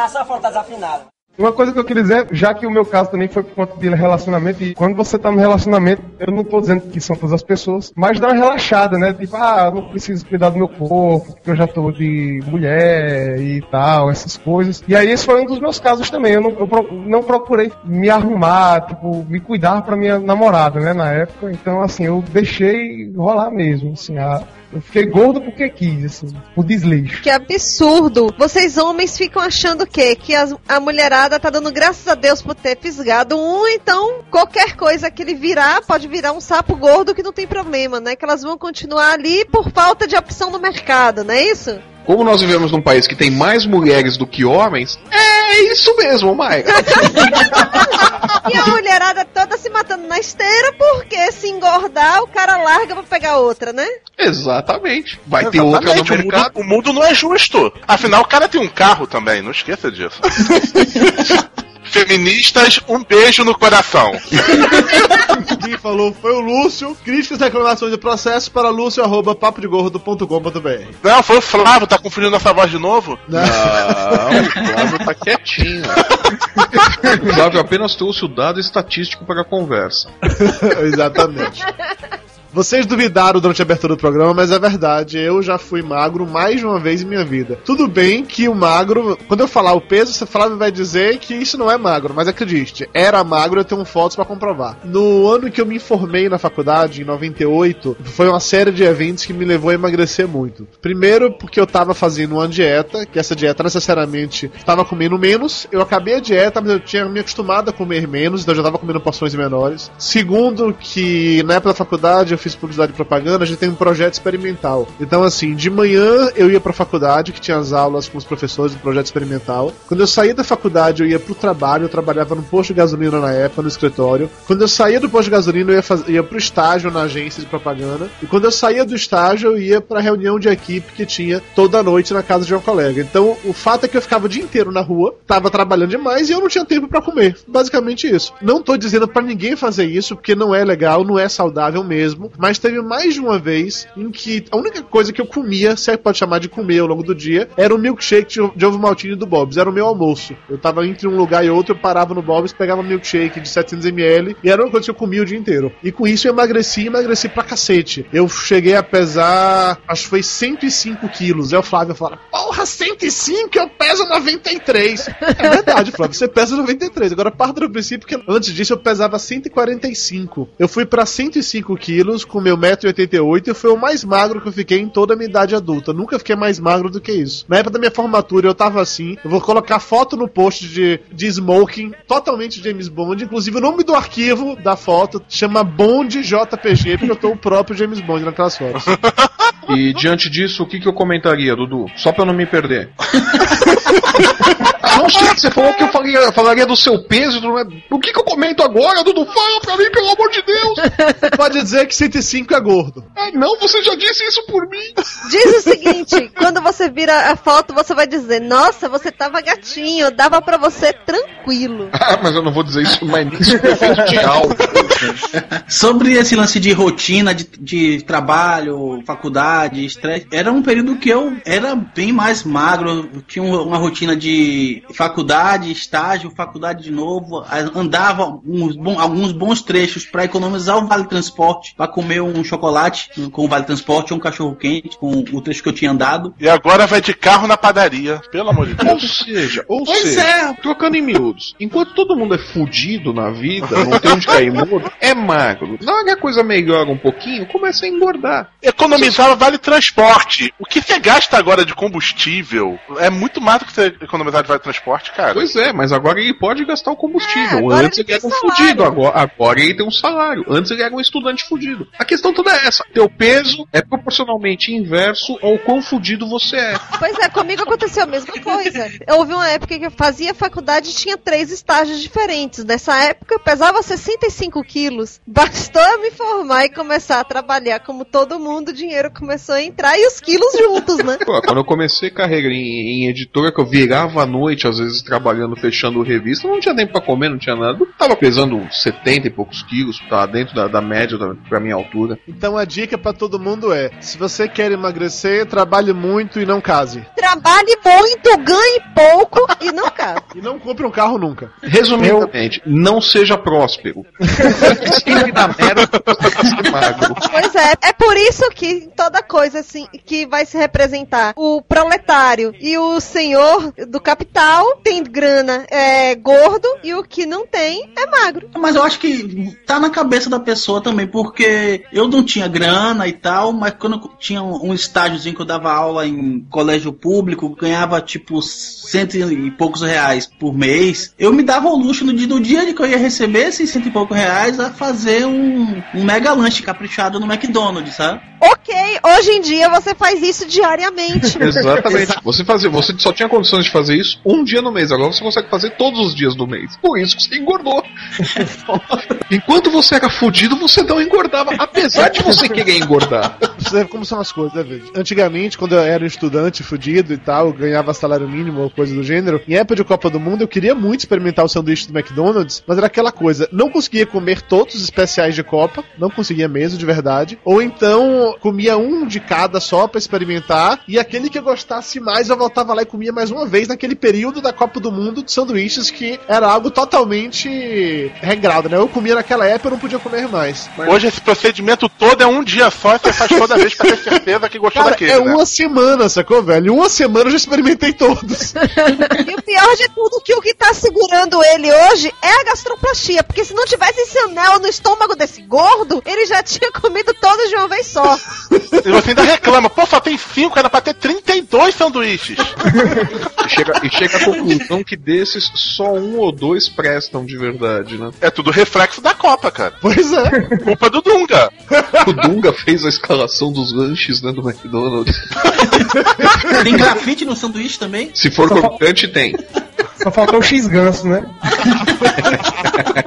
Só falta desafinado. Uma coisa que eu queria dizer, já que o meu caso também foi por conta de relacionamento, e quando você tá no relacionamento, eu não tô dizendo que são todas as pessoas, mas dá uma relaxada, né? Tipo, ah, não preciso cuidar do meu corpo, porque eu já tô de mulher e tal, essas coisas. E aí esse foi um dos meus casos também. Eu não, eu pro- não procurei me arrumar, tipo, me cuidar pra minha namorada, né, na época. Então, assim, eu deixei rolar mesmo, assim, a- eu fiquei gordo porque quis, assim, por desleixo. Que absurdo! Vocês homens ficam achando o quê? Que as- a mulherada tá dando graças a Deus por ter fisgado um, então qualquer coisa que ele virar pode virar um sapo gordo que não tem problema, né? Que elas vão continuar ali por falta de opção no mercado, não é isso? Como nós vivemos num país que tem mais mulheres do que homens, é isso mesmo, Maika. E a mulherada toda se matando na esteira porque se engordar o cara larga pra pegar outra, né? Exatamente. Vai ter outra no Exatamente, o mundo, mercado. o mundo não é justo. Afinal, o cara tem um carro também, não esqueça disso. Feministas, um beijo no coração. Quem falou foi o Lúcio. Críticas e reclamações de processo para lúcio.papodegordo.com.br. Não, foi o Flávio, tá confundindo nossa voz de novo? Não, o Flávio tá quietinho. O Flávio apenas trouxe o dado estatístico para a conversa. Exatamente. Vocês duvidaram durante a abertura do programa, mas é verdade. Eu já fui magro mais de uma vez em minha vida. Tudo bem que o magro, quando eu falar o peso, você Flávio vai dizer que isso não é magro, mas acredite, era magro, eu tenho fotos para comprovar. No ano que eu me informei na faculdade, em 98, foi uma série de eventos que me levou a emagrecer muito. Primeiro, porque eu tava fazendo uma dieta, que essa dieta necessariamente estava comendo menos. Eu acabei a dieta, mas eu tinha me acostumado a comer menos, então eu já tava comendo porções menores. Segundo, que na época da faculdade eu fiz publicidade e propaganda, a gente tem um projeto experimental. Então, assim, de manhã eu ia pra faculdade, que tinha as aulas com os professores do projeto experimental. Quando eu saía da faculdade, eu ia pro trabalho, eu trabalhava no posto de gasolina na época, no escritório. Quando eu saía do posto de gasolina, eu ia, faz... ia pro estágio na agência de propaganda. E quando eu saía do estágio, eu ia pra reunião de equipe que tinha toda noite na casa de um colega. Então, o fato é que eu ficava o dia inteiro na rua, tava trabalhando demais e eu não tinha tempo para comer. Basicamente isso. Não tô dizendo para ninguém fazer isso, porque não é legal, não é saudável mesmo mas teve mais de uma vez em que a única coisa que eu comia, se é que pode chamar de comer ao longo do dia, era o milkshake de, ovo maltine do Bob's. Era o meu almoço. Eu tava entre um lugar e outro, eu parava no Bob's, pegava um milkshake de 700ml e era uma coisa que eu comia o dia inteiro. E com isso eu emagreci, emagreci pra cacete. Eu cheguei a pesar, acho que foi 105 quilos. Aí o Flávio fala: Porra, 105? Eu peso 93. É verdade, Flávio, você pesa 93. Agora parte do princípio que antes disso eu pesava 145. Eu fui pra 105 quilos com meu 1,88m e foi o mais magro que eu fiquei em toda a minha idade adulta. Nunca fiquei mais magro do que isso. Na época da minha formatura eu tava assim. Eu vou colocar foto no post de, de smoking, totalmente James Bond. Inclusive o nome do arquivo da foto chama Bond JPG, porque eu tô o próprio James Bond naquelas fotos. E diante disso, o que, que eu comentaria, Dudu? Só pra eu não me perder. Não sei, você falou que eu falaria, falaria do seu peso. do- O que, que eu comento agora, Dudu? Fala pra mim, pelo amor de Deus! Pode dizer que 105 é gordo. Ah, não, você já disse isso por mim. Diz o seguinte, quando você vira a foto, você vai dizer, nossa, você tava gatinho, dava pra você tranquilo. Ah, mas eu não vou dizer isso mais efeito de. Sobre esse lance de rotina, de, de trabalho, faculdade, estresse, era um período que eu era bem mais magro. Tinha uma rotina de faculdade, estágio, faculdade de novo. Andava uns bom- alguns bons trechos para economizar o vale transporte, para comer um chocolate com o vale transporte ou um cachorro quente com o trecho que eu tinha andado. E agora vai de carro na padaria, pelo amor de Ou Deus. seja, ou Pois seja, é. trocando em miúdos, enquanto todo mundo é fudido na vida, não tem onde cair morto, é magro. Na hora que a coisa melhora um pouquinho, começa a engordar. Economizar vale transporte. O que você gasta agora de combustível é muito mais do que você economizar de vale transporte, cara. Pois é, mas agora ele pode gastar o combustível. É, Antes ele era um fudido, agora, agora ele tem um salário. Antes ele era um estudante fudido. A questão toda é essa: teu peso é proporcionalmente inverso ao quão fudido você é. Pois é, comigo aconteceu a mesma coisa. Houve uma época que eu fazia faculdade e tinha três estágios diferentes. Nessa época eu pesava 65 quilos. Bastou eu me formar e começar a trabalhar como todo mundo, o dinheiro começou a entrar e os quilos juntos, né? Pô, quando eu comecei carreira em, em editora, que eu virava à noite, às vezes trabalhando, fechando revista, não tinha tempo pra comer, não tinha nada. Eu tava pesando 70 e poucos quilos, tava dentro da, da média da, pra minha altura. Então a dica pra todo mundo é: se você quer emagrecer, trabalhe muito e não case. Trabalhe muito, ganhe pouco e não casa. E não compre um carro nunca. Resumidamente, não seja próspero. Sempre na merda magro. Pois é, é por isso que toda coisa assim que vai se representar o proletário e o senhor do capital tem grana é gordo e o que não tem é magro. Mas eu acho que tá na cabeça da pessoa também, porque eu não tinha grana e tal, mas quando eu tinha um, estágiozinho que eu dava aula em colégio público, ganhava tipo cento e poucos reais por mês, eu me dava o luxo no dia, no dia que eu ia receber esses cento e poucos reais a fazer um, um mega lanche caprichado no McDonald's, sabe? Ok, hoje em dia você faz isso diariamente. Exatamente. Você, fazia, você só tinha condições de fazer isso um dia no mês, agora você consegue fazer todos os dias do mês. Por isso que você engordou. Enquanto você era fudido, você não engordava, apesar de você querer engordar. você ver como são as coisas, né, velho? Antigamente, quando eu era um estudante fudido e tal, ganhava salário mínimo ou coisa do gênero, em época de Copa do Mundo, eu queria muito experimentar o sanduíche do McDonald's, mas era aquela coisa, não conseguia comer todos os especiais de Copa, não conseguia mesmo, de verdade, ou então comia um de cada só pra experimentar, e aquele que eu gostasse mais, eu voltava lá e comia mais uma vez naquele período da Copa do Mundo de sanduíches que era algo totalmente regrado, né? Eu comia naquela época, eu não podia comer mais. Hoje esse procedimento todo é um dia só e você faz toda vez pra ter certeza que gostou Cara, daquele. é né? uma semana, sacou, velho? Uma semana eu já experimentei todos. E o pior de tudo que o que tá segurando ele hoje é a gastroplastia, porque se não tivesse esse anel no estômago desse gordo, ele já tinha comido todos de uma vez só. E você ainda reclama, pô, só tem 5, era pra ter 32 sanduíches. E chega, e chega à conclusão que desses só um ou dois prestam de verdade, né? É tudo reflexo da Copa, cara. Pois é. Culpa do Dunga. O Dunga fez a escalação dos lanches né, do McDonald's. Tem grafite no sanduíche também? Se for crocante, tem. Só faltou o X-Ganso, né?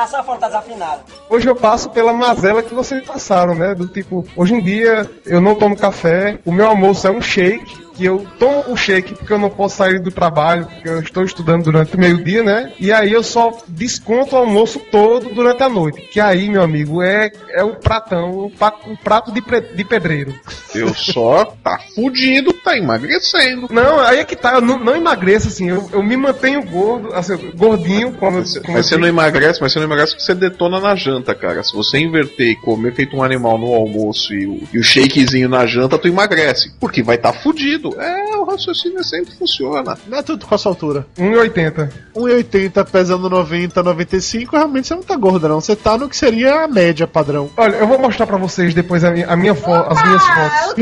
Ah, só falta desafinado. Hoje eu passo pela mazela que vocês passaram, né? Do tipo, hoje em dia eu não tomo café, o meu almoço é um shake, que eu tomo o shake porque eu não posso sair do trabalho, porque eu estou estudando durante o meio-dia, né? E aí eu só desconto o almoço todo durante a noite. Que aí, meu amigo, é, é um pratão, um, pa- um prato de, pre- de pedreiro. Eu só tá fudido, tá emagrecendo. Não, aí é que tá, eu não, não emagreço assim, eu, eu me mantenho gordo, assim, gordinho, como, como Mas você não emagrece, mas você não emagrece porque você detona na janta, cara. Se você inverter e comer feito um animal no almoço e o, e o shakezinho na janta, tu emagrece. Porque vai tá fudido. É, o raciocínio sempre funciona. Neto, qual a sua altura? 1,80. 1,80 pesando 90, 95, realmente você não tá gordo, não. Você tá no que seria a média padrão. Olha, eu vou mostrar pra vocês depois a minha, a minha fo as minhas fotos.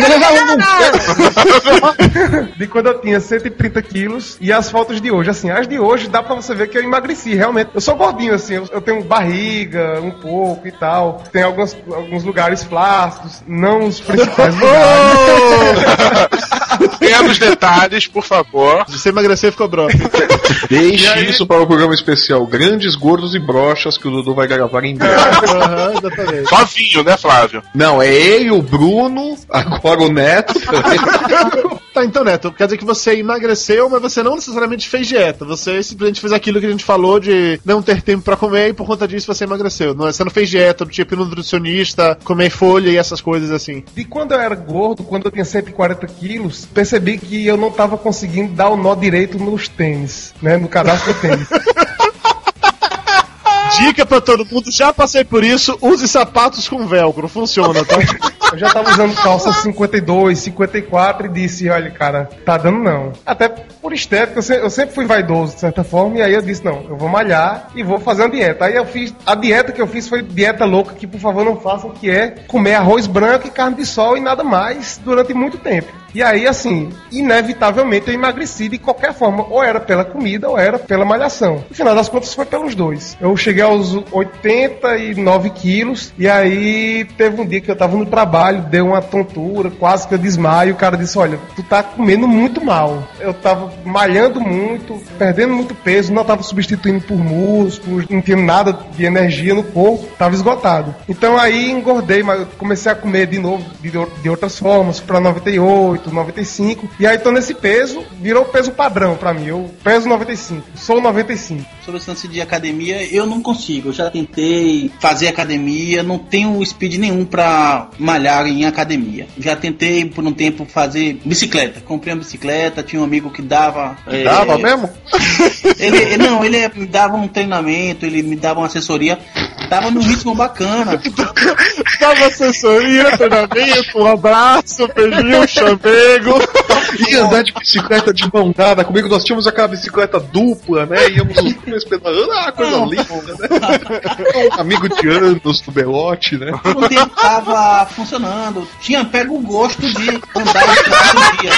de quando eu tinha 130 quilos e as fotos de hoje. Assim, as de hoje dá pra você ver que eu emagreci, realmente. Eu sou gordinho, assim, eu, eu tenho barriga um pouco e tal. Tem alguns, alguns lugares flácidos, não os principais lugares. Menos detalhes, por favor. Se você emagrecer, ficou broca. Deixe isso para o programa especial Grandes Gordos e Brochas que o Dudu vai gravar em breve. Aham, exatamente. Sozinho, né, Flávio? Não, é ele, o Bruno, agora o Neto. Tá, então, Neto, quer dizer que você emagreceu, mas você não necessariamente fez dieta. Você simplesmente fez aquilo que a gente falou de não ter tempo pra comer e por conta disso você emagreceu. Não é? Você não fez dieta do tipo nutricionista, comer folha e essas coisas assim. De quando eu era gordo, quando eu tinha 140 quilos, percebi que eu não tava conseguindo dar o nó direito nos tênis, né? No cadastro tênis. Dica pra todo mundo, já passei por isso, use sapatos com velcro, funciona, tá? Eu já tava usando calça 52, 54 e disse, olha, cara, tá dando não. Até por estética, eu se- eu sempre fui vaidoso, de certa forma, e aí eu disse, não, eu vou malhar e vou fazer uma dieta. Aí eu fiz, a dieta que eu fiz foi dieta louca, que por favor não façam, que é comer arroz branco e carne de sol e nada mais durante muito tempo. E aí, assim, inevitavelmente eu emagreci de qualquer forma, ou era pela comida ou era pela malhação. No final das contas, foi pelos dois. Eu cheguei aos 89 quilos, e aí teve um dia que eu tava no trabalho, deu uma tontura, quase que eu desmaio. O cara disse: Olha, tu tá comendo muito mal. Eu tava malhando muito, perdendo muito peso, não tava substituindo por músculos, não tinha nada de energia no corpo, tava esgotado. Então aí engordei, mas comecei a comer de novo de, de outras formas, pra 98, 95. E aí tô nesse peso, virou peso padrão pra mim. Eu peso 95, sou 95. Sobre esse lance de academia, eu não consigo. Eu já tentei fazer academia, não tenho speed nenhum pra malhar em academia. Já tentei por um tempo fazer bicicleta. Comprei uma bicicleta, tinha um amigo que dava. é, Dava mesmo? Ele, ele- não, ele me dava um treinamento, ele me dava uma assessoria. Tava num ritmo bacana. Dava assessoria, treinamento, um abraço, beijinho, chamego. E andar de bicicleta de mão dada. Comigo nós tínhamos aquela bicicleta dupla, né? Íamos os dois pedalando. Ah, coisa linda, né? Um amigo de anos do Belote, né? Um tempo tava funcionando. Tinha pego o gosto de andar todo dia.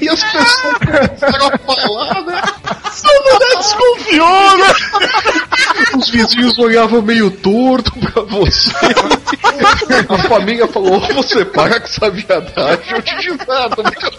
E as pessoas começaram a falar, né? Sua mulher desconfiou, né? Os vizinhos olhavam meio torto pra você. A família falou: "Ô, você para com essa viadagem, eu te nada, fica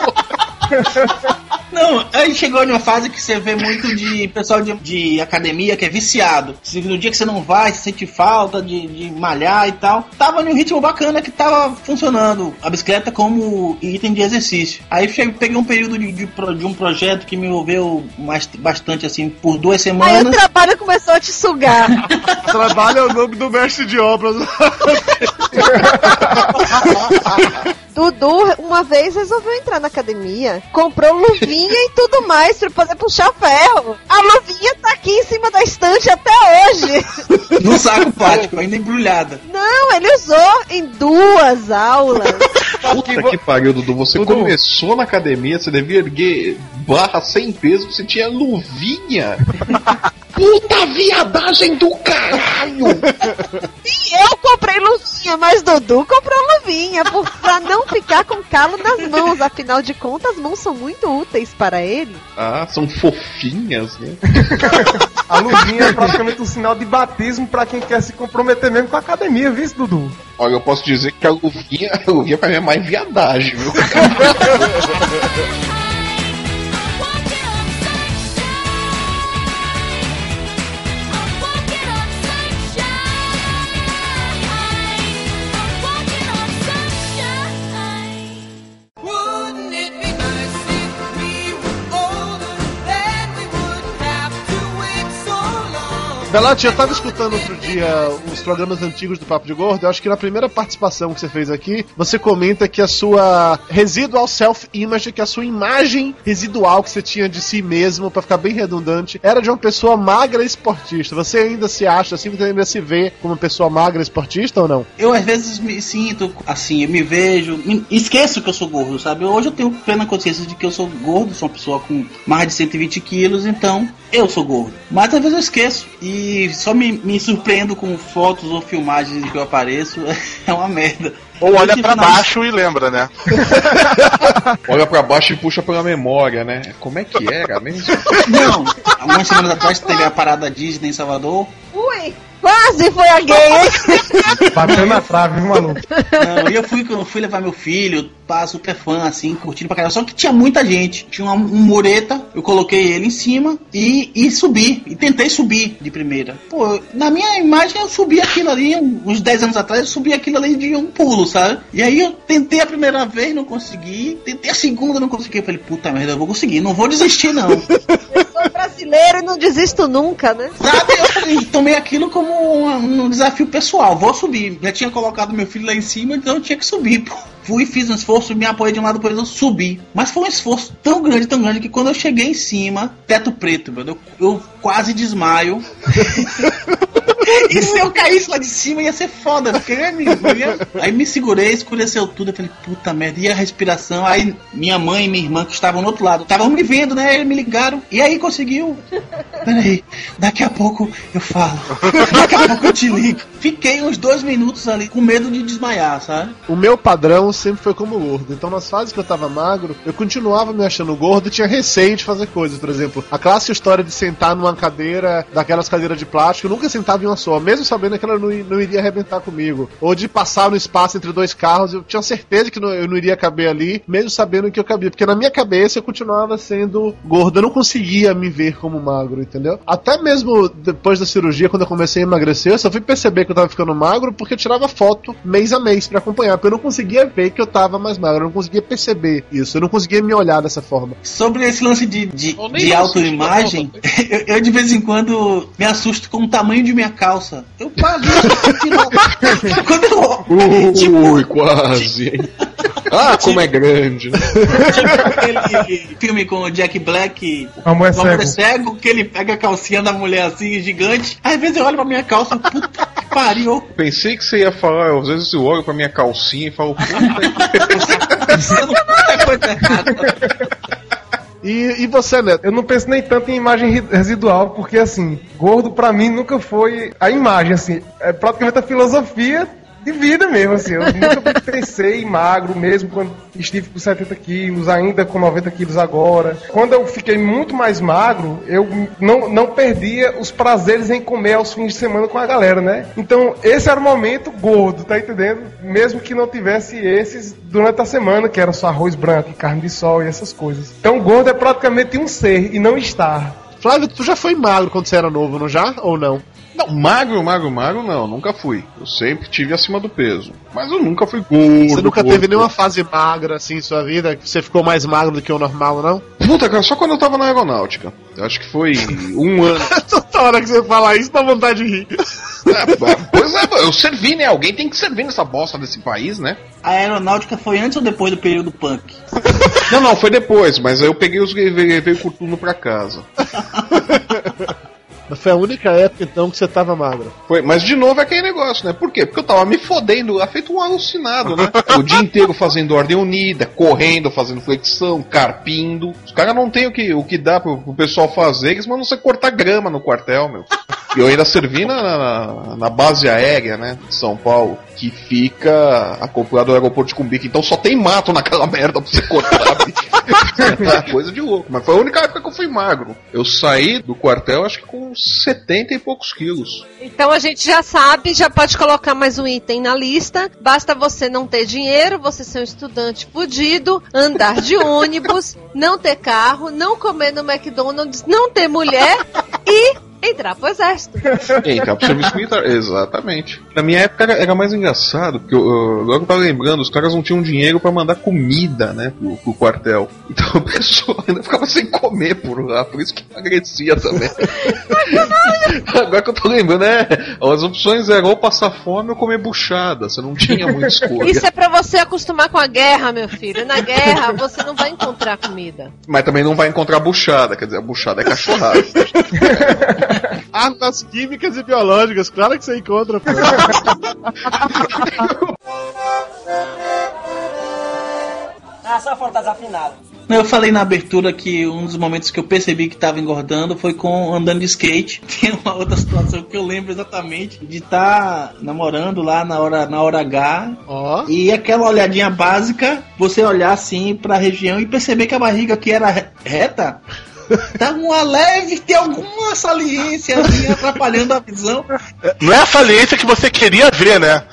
Não, aí chegou numa fase que você vê muito de pessoal de, de academia que é viciado. No dia que você não vai, você sente falta de, de malhar e tal. Tava num ritmo bacana que tava funcionando a bicicleta como item de exercício. Aí cheguei, peguei um período de, de, de um projeto que me envolveu mais, bastante assim por duas Aí o semanas. trabalho começou a te sugar. Trabalho é o nome do mestre de obras. Dudu, uma vez, resolveu entrar na academia, comprou luvinha e tudo mais pra poder puxar ferro. A luvinha tá aqui em cima da estante até hoje. No saco plástico, ainda embrulhada. Não, ele usou em duas aulas. Puta que pariu, Dudu. Você começou na academia, você devia erguer barra sem peso, você tinha luvinha. Puta viadagem do caralho! E eu comprei luvinha, mas Dudu comprou luvinha por, pra não ficar com calo nas mãos. Afinal de contas, as mãos são muito úteis para ele. Ah, são fofinhas, né? A luvinha é praticamente um sinal de batismo pra quem quer se comprometer mesmo com a academia, viu, isso, Dudu? Olha, eu posso dizer que a luvinha, a luvinha pra mim é mais viadagem, viu? Belati, eu tava escutando outro dia os programas antigos do Papo de Gordo. Eu acho que na primeira participação que você fez aqui, você comenta que a sua residual self-image, que a sua imagem residual que você tinha de si mesmo, pra ficar bem redundante, era de uma pessoa magra esportista. Você ainda se acha assim, você ainda se vê como uma pessoa magra esportista ou não? Eu às vezes me sinto assim, eu me vejo, me- esqueço que eu sou gordo, sabe? Hoje eu tenho plena consciência de que eu sou gordo, sou uma pessoa com mais de 120 quilos, então eu sou gordo. Mas às vezes eu esqueço e só me, me surpreendo com fotos ou filmagens que eu apareço, é uma merda. Ou olha final- baixo e lembra, né? Olha pra baixo e puxa pela memória, né? Como é que era mesmo? Não, algumas semanas atrás teve a parada Disney em Salvador. Ui, quase foi a gay, hein? Bateu na trave, viu, maluco? Não, e eu fui, eu fui levar meu filho, pá, super fã, assim, curtindo pra caramba. Só que tinha muita gente. Tinha uma- um mureta, eu coloquei ele em cima e, e subi. E tentei subir de primeira. Pô, na minha imagem eu subi aquilo ali, uns 10 anos atrás, eu subi aquilo ali de um pulo, sabe? E aí eu tentei a primeira vez, não consegui. Tentei a segunda, não consegui. Eu falei, puta merda, eu vou conseguir, não vou desistir não. Eu sou brasileiro e não desisto nunca, né? Sabe, eu tomei aquilo como um, um desafio pessoal. Vou subir. Já tinha colocado meu filho lá em cima, então eu tinha que subir. Pô. Fui, fiz um esforço, me apoiei de um lado, depois eu subi. Mas foi um esforço tão grande, tão grande, que quando eu cheguei em cima, teto preto, meu, eu, eu quase desmaio. e se eu caísse lá de cima ia ser foda, porque eu ia me- eu ia- Aí me segurei, escureceu tudo, eu falei, puta merda, e a respiração? Aí minha mãe e minha irmã que estavam no outro lado, estavam me vendo, né? Eles me ligaram, e aí conseguiu. Peraí, daqui a pouco eu falo. Daqui a pouco eu te ligo. Fiquei uns dois minutos ali com medo de desmaiar, sabe? O meu padrão sempre foi como gordo. Então, nas fases que eu tava magro, eu continuava me achando gordo e tinha receio de fazer coisas. Por exemplo, a clássica história de sentar numa cadeira, daquelas cadeiras de plástico, eu nunca sentava em uma só, mesmo sabendo que ela não, não iria arrebentar comigo. Ou de passar no espaço entre dois carros, eu tinha certeza que não- eu não iria caber ali, mesmo sabendo que eu cabia. Porque na minha cabeça eu continuava sendo gordo, eu não conseguia me ver como magro, entendeu? Até mesmo depois da cirurgia, quando eu comecei a emagrecer, eu só fui perceber que eu tava ficando magro porque eu tirava foto mês a mês pra acompanhar, porque eu não conseguia ver que eu tava mais magro, eu não conseguia perceber isso, eu não conseguia me olhar dessa forma. Sobre esse lance de, de, de autoimagem, eu, eu de vez em quando me assusto com o tamanho de minha calça. Eu quase. quando eu. tipo, Ui, quase, hein? Ah, como é grande, né? tipo aquele filme com o Jack Black. A mulher Uma mulher cego. cego, que ele pega a calcinha da mulher assim, gigante. Às vezes eu olho pra minha calça, puta que pariu. Pensei que você ia falar, às vezes eu olho pra minha calcinha e falo, puta, coisa errada. E, e você, Neto? Eu não penso nem tanto em imagem residual, porque assim, gordo pra mim nunca foi a imagem, assim, é praticamente a filosofia de vida mesmo, assim. Eu nunca pensei em magro, mesmo quando estive com 70 quilos, ainda com 90 quilos agora. Quando eu fiquei muito mais magro, eu não, não perdia os prazeres em comer aos fins de semana com a galera, né? Então, esse era o momento gordo, tá entendendo? Mesmo que não tivesse esses durante a semana, que era só arroz branco, e carne de sol e essas coisas. Então, gordo é praticamente um ser e não estar. Flávio, tu já foi magro quando você era novo, não já? Ou não? Não, magro, magro, magro, não, nunca fui. Eu sempre tive acima do peso. Mas eu nunca fui gordo. Você nunca gordo, teve nenhuma fase magra assim em sua vida? Que você ficou mais magro do que o normal, não? Puta, cara, só quando eu tava na aeronáutica. Eu acho que foi um ano. Toda hora que você fala isso, dá vontade de rir. É, pois é, eu servi, né? Alguém tem que servir nessa bosta desse país, né? A aeronáutica foi antes ou depois do período punk? Não, não, foi depois, mas aí eu peguei os veio, veio com tudo pra casa. Foi a única época então que você tava magro. Foi, mas de novo é aquele negócio, né? Por quê? Porque eu tava me fodendo, feito um alucinado, né? O dia inteiro fazendo ordem unida, correndo, fazendo flexão, carpindo. Os caras não tem o que, o que dá pro, pro pessoal fazer, eles mandam você cortar grama no quartel, meu. E eu ainda servi na, na, na base aérea, né? De São Paulo, que fica acoplado ao aeroporto de Cumbica. Então só tem mato naquela merda pra você cortar, bicho. É Coisa de louco. Mas foi a única época que eu fui magro. Eu saí do quartel, acho que com 70 e poucos quilos. Então a gente já sabe, já pode colocar mais um item na lista. Basta você não ter dinheiro, você ser um estudante fudido, andar de ônibus, não ter carro, não comer no McDonald's, não ter mulher e entrar pro exército. Entrar pro serviço militar, exatamente. Na minha época era, era mais engraçado, porque eu, eu, eu tava lembrando, os caras não tinham dinheiro pra mandar comida, né, pro, pro quartel. Então o pessoal ainda ficava sem comer por lá, por isso que emagrecia também. agora que eu tô lembrando, né, as opções eram ou passar fome ou comer buchada, você não tinha muita escolha. Isso é pra você acostumar com a guerra, meu filho. Na guerra você não vai encontrar comida. Mas também não vai encontrar buchada, quer dizer, a buchada é cachorrada. Armas químicas e biológicas, claro que você encontra, pô. Ah, só foram desafinados. Eu falei na abertura que um dos momentos que eu percebi que tava engordando foi com andando de skate. Tem uma outra situação que eu lembro exatamente de estar namorando lá na hora, na hora H. Ó. E aquela olhadinha básica, você olhar assim pra região e perceber que a barriga aqui era re- reta. Tá uma leve, tem alguma saliência assim atrapalhando a visão. Não é a saliência que você queria ver, né?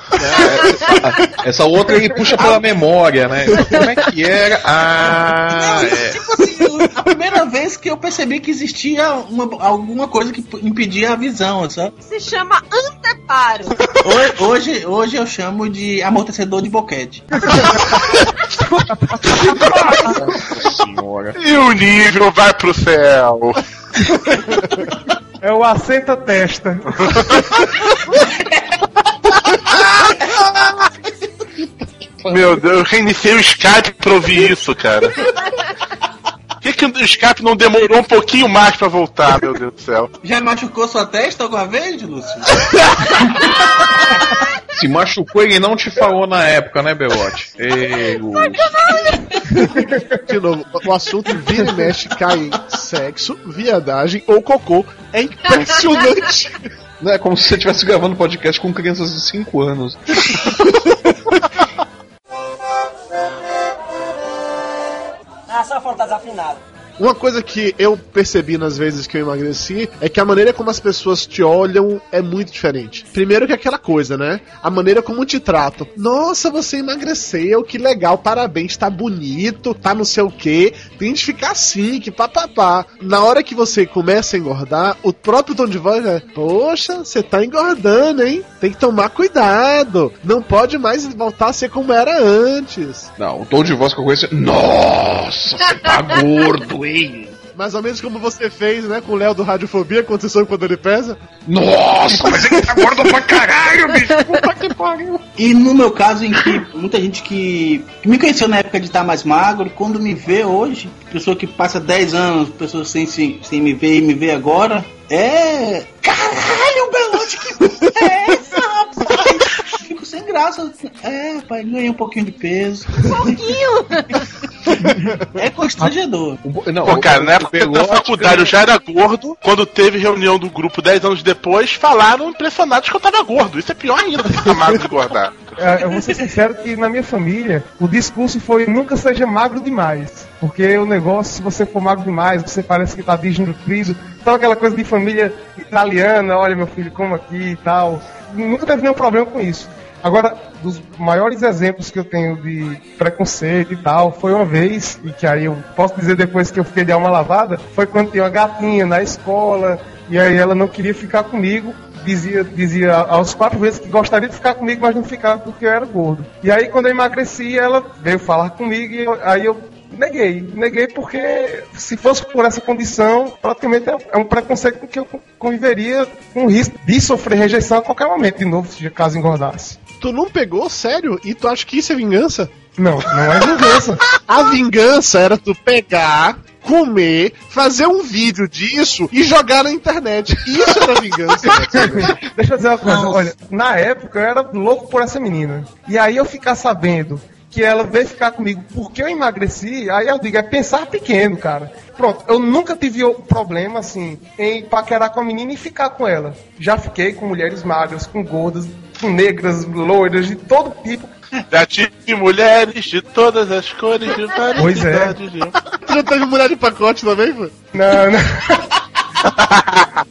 Essa outra ele puxa pela memória, né? Como é que era? Ah, é. Tipo assim, a primeira vez que eu percebi que existia uma- alguma coisa que impedia a visão, sabe? Se chama anteparo. Hoje, hoje, hoje eu chamo de amortecedor de boquete. Nossa senhora. E o nível vai pro céu. É o assenta testa. Meu Deus, eu reiniciei o Skype pra ouvir isso, cara. Por que, que o Skype não demorou um pouquinho mais pra voltar, meu Deus do céu? Já machucou sua testa alguma vez, Lúcio? Se machucou e não te falou na época, né, Belote? De novo, o assunto vira e mexe cai em sexo, viadagem ou cocô. É impressionante. Não é como se você estivesse gravando podcast com crianças de 5 anos. Ah, só foram desafinados. Uma coisa que eu percebi nas vezes que eu emagreci é que a maneira como as pessoas te olham é muito diferente. Primeiro que aquela coisa, né? A maneira como te tratam. Nossa, você emagreceu, que legal, parabéns, tá bonito, tá não sei o que. Tem de ficar assim, que papapá. Na hora que você começa a engordar, o próprio tom de voz é: Poxa, você tá engordando, hein? Tem que tomar cuidado. Não pode mais voltar a ser como era antes. Não, o tom de voz que eu conheço é. Nossa, você tá gordo, hein? Mais ou menos como você fez, né, com o Léo do Radiofobia, quando você soube quando ele pesa. Nossa, mas ele tá gordo pra caralho, bicho! Puta que pariu! E no meu caso, em que muita gente que, que me conheceu na época de estar mais magro, quando me vê hoje, pessoa que passa 10 anos, pessoa sem, sem, sem me ver e me vê agora, é. Caralho, Belote, que puta é essa, sem graça. É, pai, ganhei um pouquinho de peso. Pouquinho. É constrangedor. Não, Pô, cara, o- na o época da faculdade eu já era gordo. Quando teve reunião do grupo 10 anos depois, falaram impressionados que eu tava gordo. Isso é pior ainda do que ficar magro e engordar. É, eu vou ser sincero que na minha família o discurso foi nunca seja magro demais. Porque o negócio, se você for magro demais, você parece que tá desnutrido. Então aquela coisa de família italiana, olha meu filho, como aqui e tal. Nunca teve nenhum problema com isso. Agora, dos maiores exemplos que eu tenho de preconceito e tal, foi uma vez, e que aí eu posso dizer depois que eu fiquei de alma lavada, foi quando tinha uma gatinha na escola, e aí ela não queria ficar comigo, dizia, dizia aos quatro vezes que gostaria de ficar comigo, mas não ficava porque eu era gordo. E aí quando eu emagreci, ela veio falar comigo e eu- aí eu neguei. Neguei porque se fosse por essa condição, praticamente é- é um preconceito com que eu conviveria com o risco de sofrer rejeição a qualquer momento de novo, se caso engordasse. Tu não pegou, sério? E tu acha que isso é vingança? Não, não é vingança. A vingança era tu pegar, comer, fazer um vídeo disso e jogar na internet. Isso era vingança. Deixa eu dizer uma coisa, olha, na época eu era louco por essa menina. E aí eu ficar sabendo que ela veio ficar comigo porque eu emagreci, aí eu digo, é pensar pequeno, cara. Pronto, eu nunca tive o problema, assim, em paquerar com a menina e ficar com ela. Já fiquei com mulheres magras, com gordas, negras, loiras, de todo tipo. Já tive mulheres de todas as cores, de várias Pois é. idades. viu? tu já teve mulher de pacote também, pô? Não, não.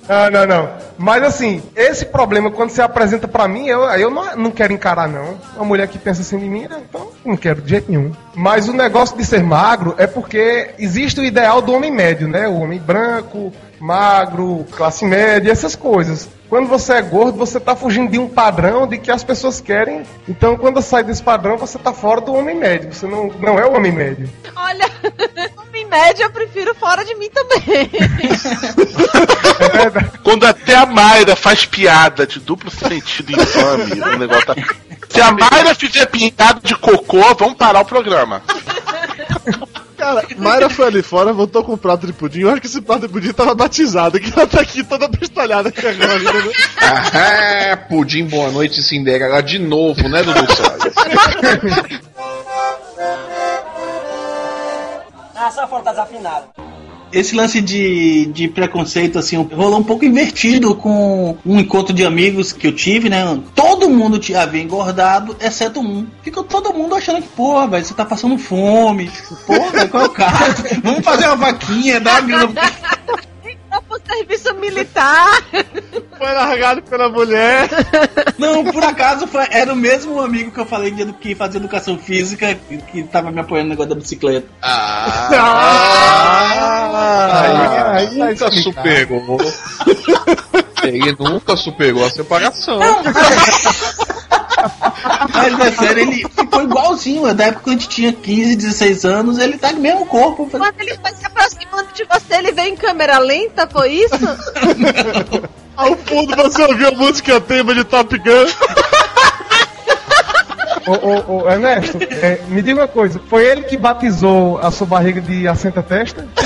Não, não, não. Mas assim, esse problema quando você apresenta pra mim, eu, eu não, não quero encarar, não. Uma mulher que pensa assim de mim, né, então não quero de jeito nenhum. Mas o negócio de ser magro é porque existe o ideal do homem médio, né? O homem branco, magro, classe média, essas coisas. Quando você é gordo, você tá fugindo de um padrão de que as pessoas querem. Então, quando sai desse padrão, você tá fora do homem médio. Você não, não é o homem médio. Olha, em média eu prefiro fora de mim também. Quando até a Mayra faz piada de duplo sentido infame, o negócio tá... Se a Mayra fizer piada de cocô, vamos parar o programa. Cara, Mayra foi ali fora, voltou com um prato de pudim. Eu acho que esse prato de pudim tava batizado, que ela tá aqui toda bestalhada aqui agora. né? Ah, pudim, boa noite, Cinderela, de novo, né, Dudu Salles? Ah, só falta desafinado. Esse lance de, de preconceito, assim, rolou um pouco invertido com um encontro de amigos que eu tive, né? Todo mundo havia engordado, exceto um. Ficou todo mundo achando que, pô, velho, você tá passando fome. Velho, qual é o caso? Vamos fazer uma vaquinha, dá grana. Tá pro serviço militar. Foi largado pela mulher. Não, por acaso foi- era o mesmo amigo que eu falei de, que fazia educação física que, que tava me apoiando no negócio da bicicleta. Ah, aí ele nunca superou. Ele nunca superou a separação. Mas é sério, ele ficou igualzinho. Da época que a gente tinha 15, 16 anos, ele tá no mesmo corpo. Quando ele foi se aproximando de você, ele veio em câmera lenta, foi isso? Ao fundo você ouviu a música tema de Top Gun. Ô, ô, ô, Ernesto, é, me diga uma coisa, foi ele que batizou a sua barriga de assenta testa?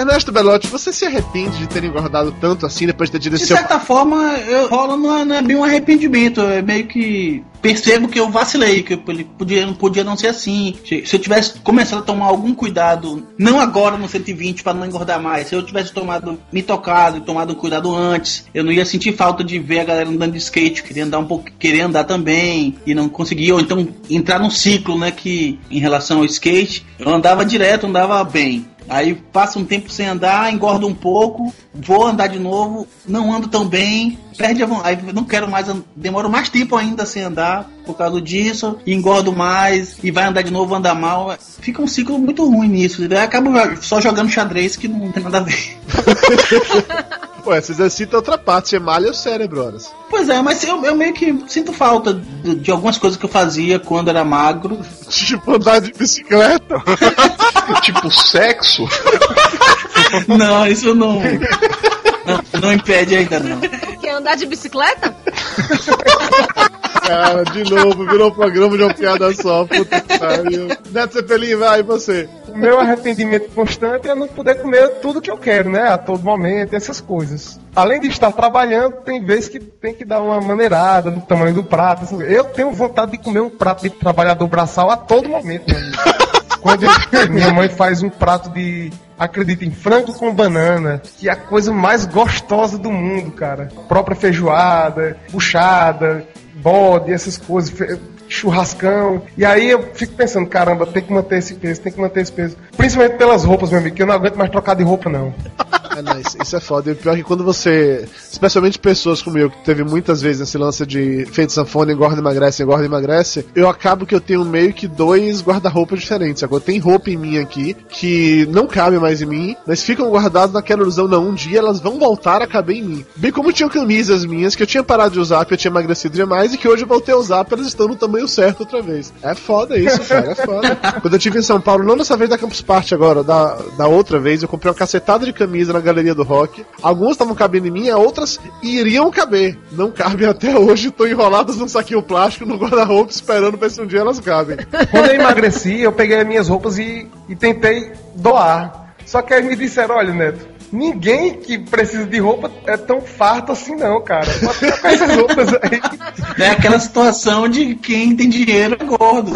Ernesto Belotti, você se arrepende de ter engordado tanto assim depois de ter tido De seu... certa forma, eu rola não é, não é bem um arrependimento. É meio que percebo que eu vacilei, que eu ele podia, não podia não ser assim. Se, se eu tivesse começado a tomar algum cuidado, não agora no 120 para não engordar mais, se eu tivesse tomado, me tocado e tomado um cuidado antes, eu não ia sentir falta de ver a galera andando de skate, queria andar um pouco, querer andar também e não conseguia, ou então entrar num ciclo, né, que em relação ao skate, eu andava direto, andava bem. Aí passa um tempo sem andar, engordo um pouco, vou andar de novo, não ando tão bem, perde a vontade. Não quero mais, demoro mais tempo ainda sem andar por causa disso, engordo mais, e vai andar de novo, anda mal. Fica um ciclo muito ruim nisso. Daí acabo só jogando xadrez que não tem nada a ver. Ué, você exercita outra parte, você malha o cérebro, horas. Pois é, mas eu, eu meio que sinto falta de, de algumas coisas que eu fazia quando era magro. Tipo andar de bicicleta. tipo sexo? Não, isso não. Não, não impede ainda não. Quer andar de bicicleta? Cara, de novo, virou programa de uma piada só. Puta que pariu. Neto Cepelin, vai, você. O meu arrependimento constante é não poder comer tudo que eu quero, né? A todo momento, essas coisas. Além de estar trabalhando, tem vezes que tem que dar uma maneirada no tamanho do prato. Eu tenho vontade de comer um prato de trabalhador braçal a todo momento, meu amigo. Quando minha mãe faz um prato de, acredita em frango com banana, que é a coisa mais gostosa do mundo, cara. Própria feijoada, buchada, bode, essas coisas, churrascão. E aí eu fico pensando, caramba, tem que manter esse peso, tem que manter esse peso. Principalmente pelas roupas, meu amigo, que eu não aguento mais trocar de roupa, não. É, não, isso, isso é foda. E o pior é que quando você. Especialmente pessoas como eu, que teve muitas vezes esse lance de feito sanfona, engorda, emagrece, engorda, emagrece, eu acabo que eu tenho meio que dois guarda-roupas diferentes. Agora tem roupa em mim aqui que não cabe mais em mim, mas ficam guardadas naquela ilusão, não. Um dia elas vão voltar a caber em mim. Bem como tinham camisas minhas que eu tinha parado de usar, porque eu tinha emagrecido demais, e que hoje eu voltei a usar, porque elas estão no tamanho certo outra vez. É foda isso, cara, é foda. Quando eu tive em São Paulo, não dessa vez da Campus Party agora, da, da outra vez, eu comprei uma cacetada de camisa na galeria do rock. Algumas estavam cabendo em mim, outras iriam caber. Não cabem até hoje, estão enroladas num saquinho plástico no guarda-roupa, esperando pra ver se um dia elas cabem. Quando eu emagreci, eu peguei as minhas roupas e, e tentei doar. Só que aí me disseram, olha, Neto, ninguém que precisa de roupa é tão farto assim não, cara. Pode ficar com essas roupas aí. É aquela situação de quem tem dinheiro é gordo.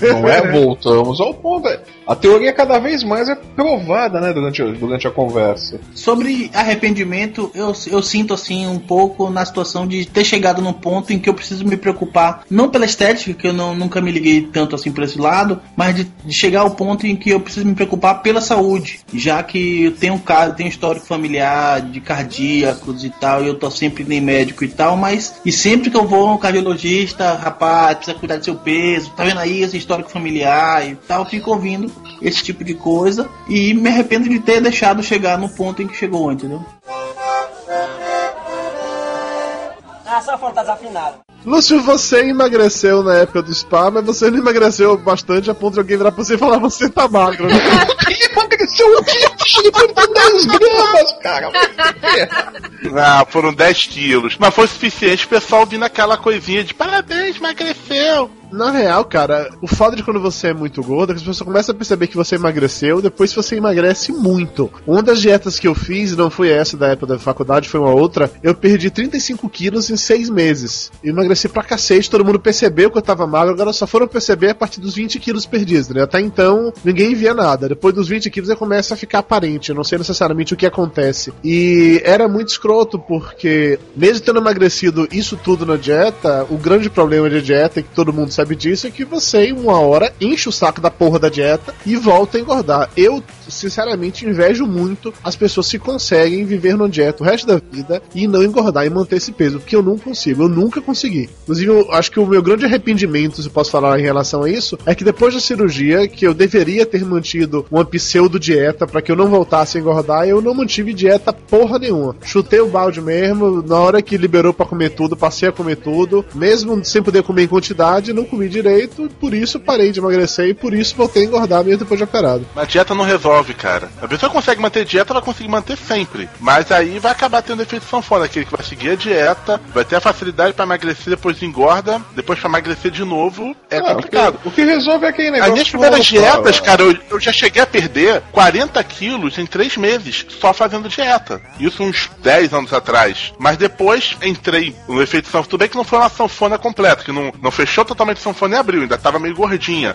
Não é? Voltamos ao ponto. A teoria cada vez mais é provada, né, durante, durante a conversa. Sobre arrependimento, eu, eu sinto assim um pouco na situação de ter chegado num ponto em que eu preciso me preocupar, não pela estética, que eu não, nunca me liguei tanto assim por esse lado, mas de, de chegar ao ponto em que eu preciso me preocupar pela saúde, já que eu tenho um caso, tenho um histórico familiar de cardíacos e tal, e eu tô sempre nem médico e tal, mas e sempre que eu vou a um cardiologista, rapaz, precisa cuidar do seu peso, tá vendo aí esse histórico familiar e tal, eu fico ouvindo esse tipo de coisa e me arrependo de ter deixado chegar no ponto em que chegou, entendeu? Ah, só falta desafinado. Lúcio, você emagreceu na época do spa, mas você não emagreceu bastante a ponto de alguém virar pra você e falar você tá magro, né? Emagreceu o quê? Ele perdeu 10 gramas, cara. Ah, foram 10 quilos. Mas foi suficiente o pessoal vir naquela coisinha de parabéns, emagreceu. Na real, cara, o fato de quando você é muito gordo é que as pessoas começam a perceber que você emagreceu depois você emagrece muito. Uma das dietas que eu fiz, não foi essa da época da faculdade, foi uma outra, eu perdi 35 quilos em 6 meses. Eu emagreci pra cacete, todo mundo percebeu que eu tava magro, agora só foram perceber a partir dos 20 quilos perdidos, né? Até então, ninguém via nada. Depois dos 20 quilos, começa a ficar aparente, eu não sei necessariamente o que acontece. E era muito escroto, porque mesmo tendo emagrecido isso tudo na dieta, o grande problema de dieta, e que todo mundo sabe disso, é que você, uma hora, enche o saco da porra da dieta e volta a engordar. Eu, sinceramente, invejo muito as pessoas que conseguem viver numa dieta o resto da vida e não engordar e manter esse peso, porque eu não consigo, eu nunca consegui. Inclusive, eu acho que o meu grande arrependimento, se eu posso falar em relação a isso, é que depois da cirurgia, que eu deveria ter mantido uma pseudo-dieta para que eu não voltasse a engordar, eu não mantive dieta porra nenhuma. Chutei o balde mesmo, na hora que liberou para comer tudo, passei a comer tudo, mesmo sem poder comer em quantidade, não comi direito, por isso parei de emagrecer e por isso voltei a engordar mesmo depois de operado. Mas dieta não resolve, cara. A pessoa consegue manter dieta, ela consegue manter sempre. Mas aí vai acabar tendo efeito sanfona, aquele que vai seguir a dieta, vai ter a facilidade pra emagrecer, depois engorda, depois pra emagrecer de novo, é Ah, complicado. O que, o que resolve é aquele negócio. As minhas primeiras dietas, fala. cara, eu, eu já cheguei a perder 40 quilos em 3 meses, só fazendo dieta. Isso uns 10 anos atrás. Mas depois entrei no efeito sanfona. Tudo bem que não foi uma sanfona completa, que não, não fechou totalmente sanfona em abril, ainda tava meio gordinha.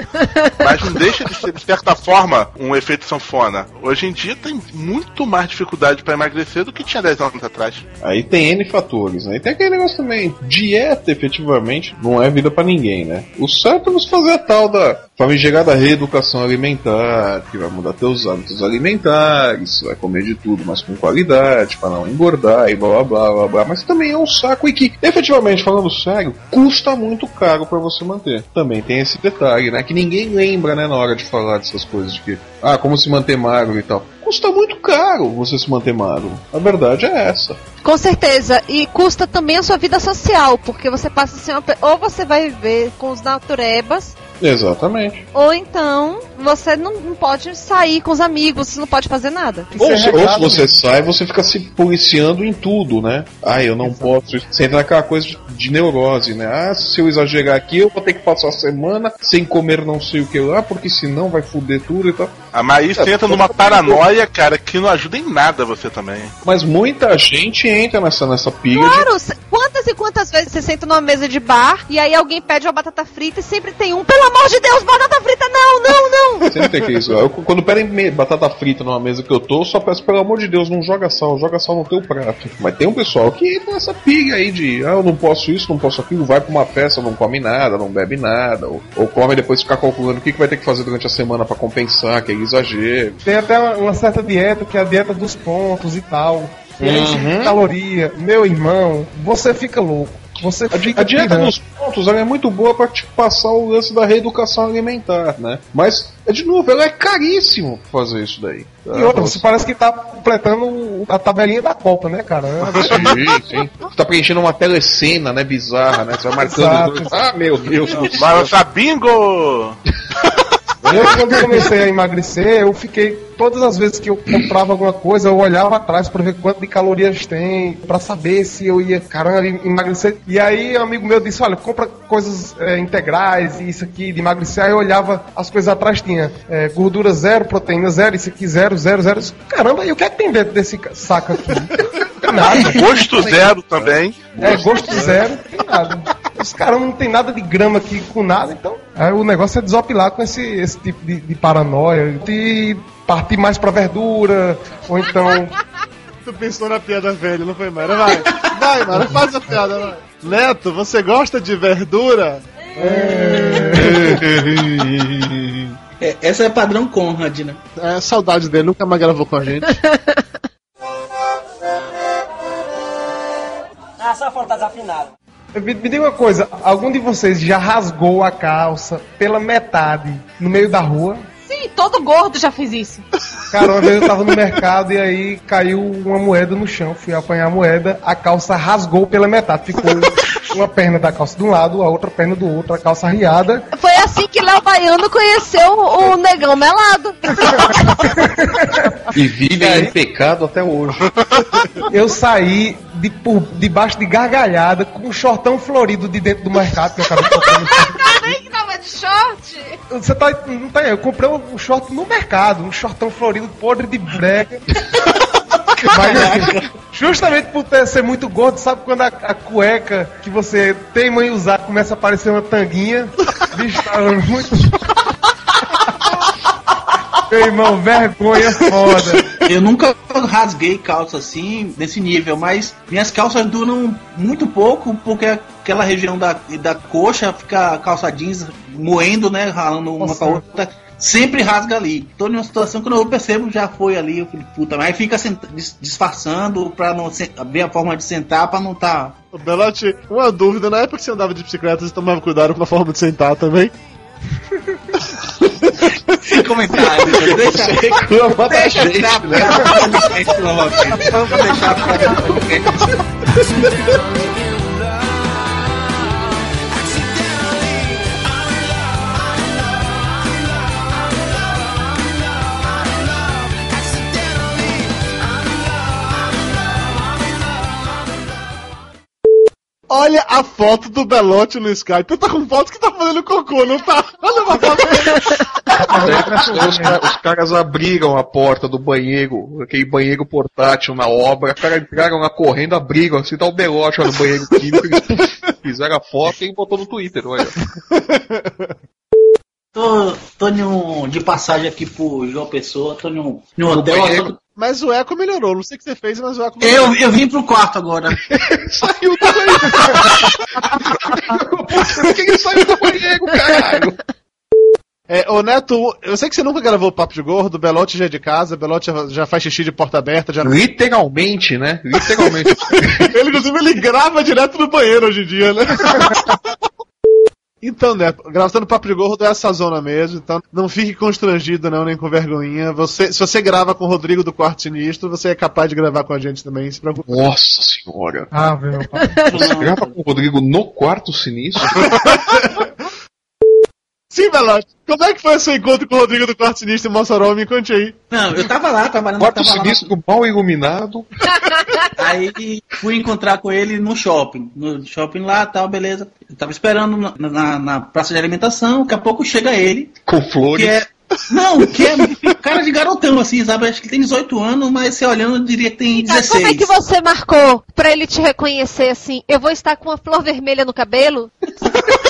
Mas não deixa de ser, de certa forma, um efeito sanfona. Hoje em dia tem muito mais dificuldade pra emagrecer do que tinha 10 anos atrás. Aí tem N fatores, né? E tem aquele negócio também. Dieta, efetivamente, não é vida pra ninguém, né? O certo é você fazer a tal da famigerada reeducação alimentar, que vai mudar teus hábitos alimentares, vai comer de tudo, mas com qualidade, pra não engordar e blá blá blá blá blá. Mas também é um saco e que, efetivamente, falando sério, custa muito caro pra você manter. Também tem esse detalhe, né? Que ninguém lembra, né, na hora de falar dessas coisas de que, ah, como se manter magro e tal. Custa muito caro você se manter magro. A verdade é essa. Com certeza. E custa também a sua vida social, porque você passa assim, uma pe- ou você vai viver com os naturebas, Exatamente. Ou então, você não, não pode sair com os amigos, você não pode fazer nada. Ou, se, ou se você sai, você fica se policiando em tudo, né? Ah, eu não posso. Você entra naquela coisa de, de neurose, né? Ah, se eu exagerar aqui, eu vou ter que passar a semana sem comer não sei o que lá, porque senão vai foder tudo e tal. Ah, mas aí você entra numa paranoia, cara, que não ajuda em nada você também. Mas muita gente entra nessa, nessa pilha de Claro, c- quantas e quantas vezes você senta numa mesa de bar e aí alguém pede uma batata frita e sempre tem um, pelo amor de Deus, batata frita, não, não, não. Sempre tem que isso. Eu, quando pedem me- batata frita numa mesa que eu tô, eu só peço, pelo amor de Deus, não joga sal, joga sal no teu prato. Mas tem um pessoal que entra nessa pilha aí de, ah, eu não posso isso, não posso aquilo, vai pra uma festa, não come nada, não bebe nada, ou, ou come e depois ficar calculando o que, que vai ter que fazer durante a semana pra compensar, que é exagero. Tem até uma, uma certa dieta que é a dieta dos pontos e tal. Uhum. caloria, meu irmão, você fica louco. Você A, a dieta dos pontos ela é muito boa pra te passar o lance da reeducação alimentar, né? Mas, é de novo, ela é caríssimo fazer isso daí. E outra, você parece que tá completando a tabelinha da Copa, né, cara? Sim, sim. Você tá preenchendo uma telecena, né? Bizarra, né? Você vai marcando Exato. dois. Ah, meu Deus do céu. Mas tá bingo! Eu, quando comecei a emagrecer, eu fiquei. Todas as vezes que eu comprava alguma coisa, eu olhava atrás pra ver quanto de calorias tem, pra saber se eu ia, caramba, emagrecer. E aí, um amigo meu disse: Olha, compra coisas é, integrais e isso aqui de emagrecer. Aí eu olhava as coisas atrás, tinha é, gordura zero, proteína zero, isso aqui zero, zero, zero. Caramba, e o que é que tem dentro desse saco aqui? Nada. Gosto zero também. É, gosto zero, tem nada. Os caras não tem nada de grama aqui com nada, então. Aí o negócio é desopilar com esse, esse tipo de, de paranoia. E partir mais pra verdura, ou então. Tu pensou na piada velha, não foi, Mara? Vai, vai, Mara, faz a piada, vai. Neto, você gosta de verdura? É, essa é padrão Conrad, né? É, saudade dele, nunca mais gravou com a gente. Ah, só foram tá desafinado. Me, me diga uma coisa, algum de vocês já rasgou a calça pela metade no meio da rua? Sim, todo gordo já fez isso. Cara, uma vez eu tava no mercado e aí caiu uma moeda no chão. Fui apanhar a moeda, a calça rasgou pela metade. Ficou uma perna da calça de um lado, a outra perna do outro, a calça riada. Foi assim que Léo Baiano conheceu o negão melado. E vivem em pecado até hoje. Eu saí de, por debaixo de gargalhada com um shortão florido de dentro do mercado que eu acabei comprando. Que tava de short. Você tá. Não tá aí, eu comprei um short no mercado, um shortão florido podre de brega. Mas, assim, justamente por ter, ser muito gordo, sabe quando a, a cueca que você teima em usar começa a parecer uma tanguinha? Bicho, tava muito. Meu irmão, vergonha foda. Eu nunca rasguei calça assim, desse nível, mas minhas calças duram muito pouco, porque aquela região da, da coxa fica a calça jeans moendo, né? Ralando uma Nossa. pra outra. Sempre rasga ali. Tô numa situação que eu percebo já foi ali, eu falei, puta, mas aí fica disfarçando pra não ver a forma de sentar pra não tá. Belote, uma dúvida, na época que você andava de bicicleta, você tomava cuidado com a forma de sentar também? Sem comentário. Deixa, Reclama da deixa gente, pra- né? Vamos deixar pra Olha a foto do Belote no Skype. Tu tá com foto que tá fazendo cocô, não tá? Olha uma foto. Aí os, os caras abriram a porta do banheiro, aquele banheiro portátil na obra, os caras entraram lá correndo, abriram, assim, tá o belote no banheiro químico, eles fizeram a foto e botou no Twitter, olha. Tô, tô num- de passagem aqui pro João Pessoa, tô num, num No hotel. banheiro. Mas o eco melhorou. Não sei o que você fez, mas o eco melhorou. Eu, eu vim pro quarto agora. Saiu do banheiro! Por que ele saiu do banheiro, caralho? É, ô Neto, eu sei que você nunca gravou Papo de Gordo, Belote já é de casa, Belote já, já faz xixi de porta aberta, já... Literalmente, né? Literalmente. ele, inclusive, ele grava direto no banheiro hoje em dia, né? Então, Neto, gravando Papo de Gordo é essa zona mesmo, então não fique constrangido não, nem com vergonhinha. Você, se você grava com o Rodrigo do Quarto Sinistro, você é capaz de gravar com a gente também, se preocupe. Nossa senhora. Ah, meu pai. Você grava com o Rodrigo no quarto sinistro? Sim, Belote. Como é que foi o seu encontro com o Rodrigo do Quarto Sinistro em Mossoró? Me conte aí. Não, eu tava lá, trabalhando Quarto tava lá. sinistro mal iluminado. Aí fui encontrar com ele no shopping. No shopping lá, tal, beleza. Eu tava esperando na, na- na praça de alimentação, daqui a pouco chega ele. Com flores. Que é. Não, que é cara de garotão, assim, sabe? Acho que tem 18 anos, mas você olhando, eu diria que tem Cara, 16. como é que você marcou pra ele te reconhecer assim? Eu vou estar com uma flor vermelha no cabelo?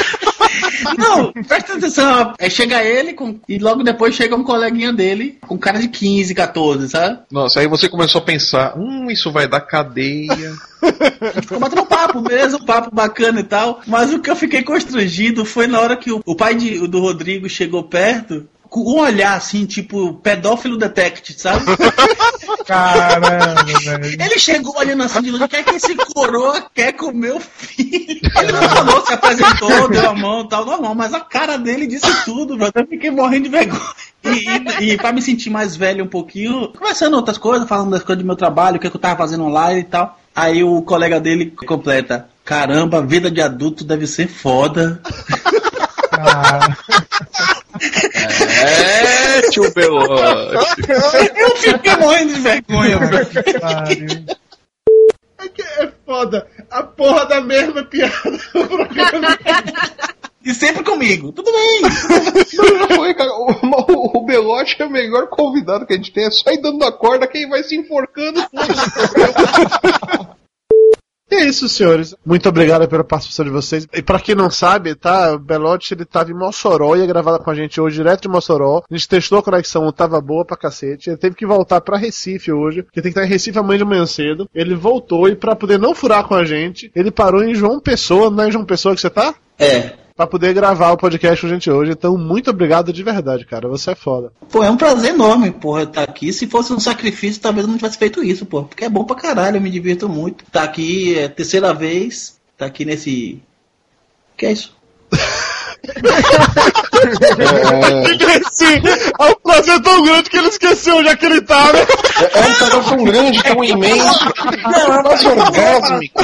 Não, presta atenção. É, chega ele com, e logo depois chega um coleguinha dele com cara de 15, 14, sabe? Nossa, aí você começou a pensar, hum, isso vai dar cadeia. Ficou batendo um papo mesmo, um papo bacana e tal. Mas o que eu fiquei constrangido foi na hora que o, o pai de- do Rodrigo chegou perto, com um olhar assim, tipo, pedófilo detect, sabe? Caramba, velho. Ele chegou olhando assim de longe, o que é que esse coroa quer com o meu filho? Ele não falou, se apresentou, deu a mão e tal, normal, mas a cara dele disse tudo, velho. Eu fiquei morrendo de vergonha. E, e, e pra me sentir mais velho um pouquinho, conversando outras coisas, falando das coisas do meu trabalho, o que, é que eu tava fazendo online e tal. Aí o colega dele completa, caramba, vida de adulto deve ser foda. Ah, É, tio Belote. Eu fiquei morrendo de vergonha, velho. É que é foda. A porra da mesma piada. E sempre comigo. Tudo bem. Foi, cara. O, o, o Belote é o melhor convidado que a gente tem. É só ir dando a corda, quem vai se enforcando. É isso, senhores. Muito obrigado pela participação de vocês. E pra quem não sabe, tá? O Belote ele tava em Mossoró, ia gravar com a gente hoje, direto de Mossoró. A gente testou a conexão, tava boa pra cacete. Ele teve que voltar pra Recife hoje, porque tem que estar em Recife amanhã de manhã cedo. Ele voltou e pra poder não furar com a gente, ele parou em João Pessoa, não é João Pessoa que você tá? É. Pra poder gravar o podcast com a gente hoje. Então, muito obrigado de verdade, cara. Você é foda. Pô, é um prazer enorme, porra, estar aqui. Se fosse um sacrifício, talvez eu não tivesse feito isso, porra. Porque é bom pra caralho, eu me divirto muito. Tá aqui, é terceira vez. Tá aqui nesse. Que é isso? Esqueci! É um prazer tão grande que ele esqueceu onde é que ele tá, né? É um prazer tão grande, tão imenso, quase orgásmico.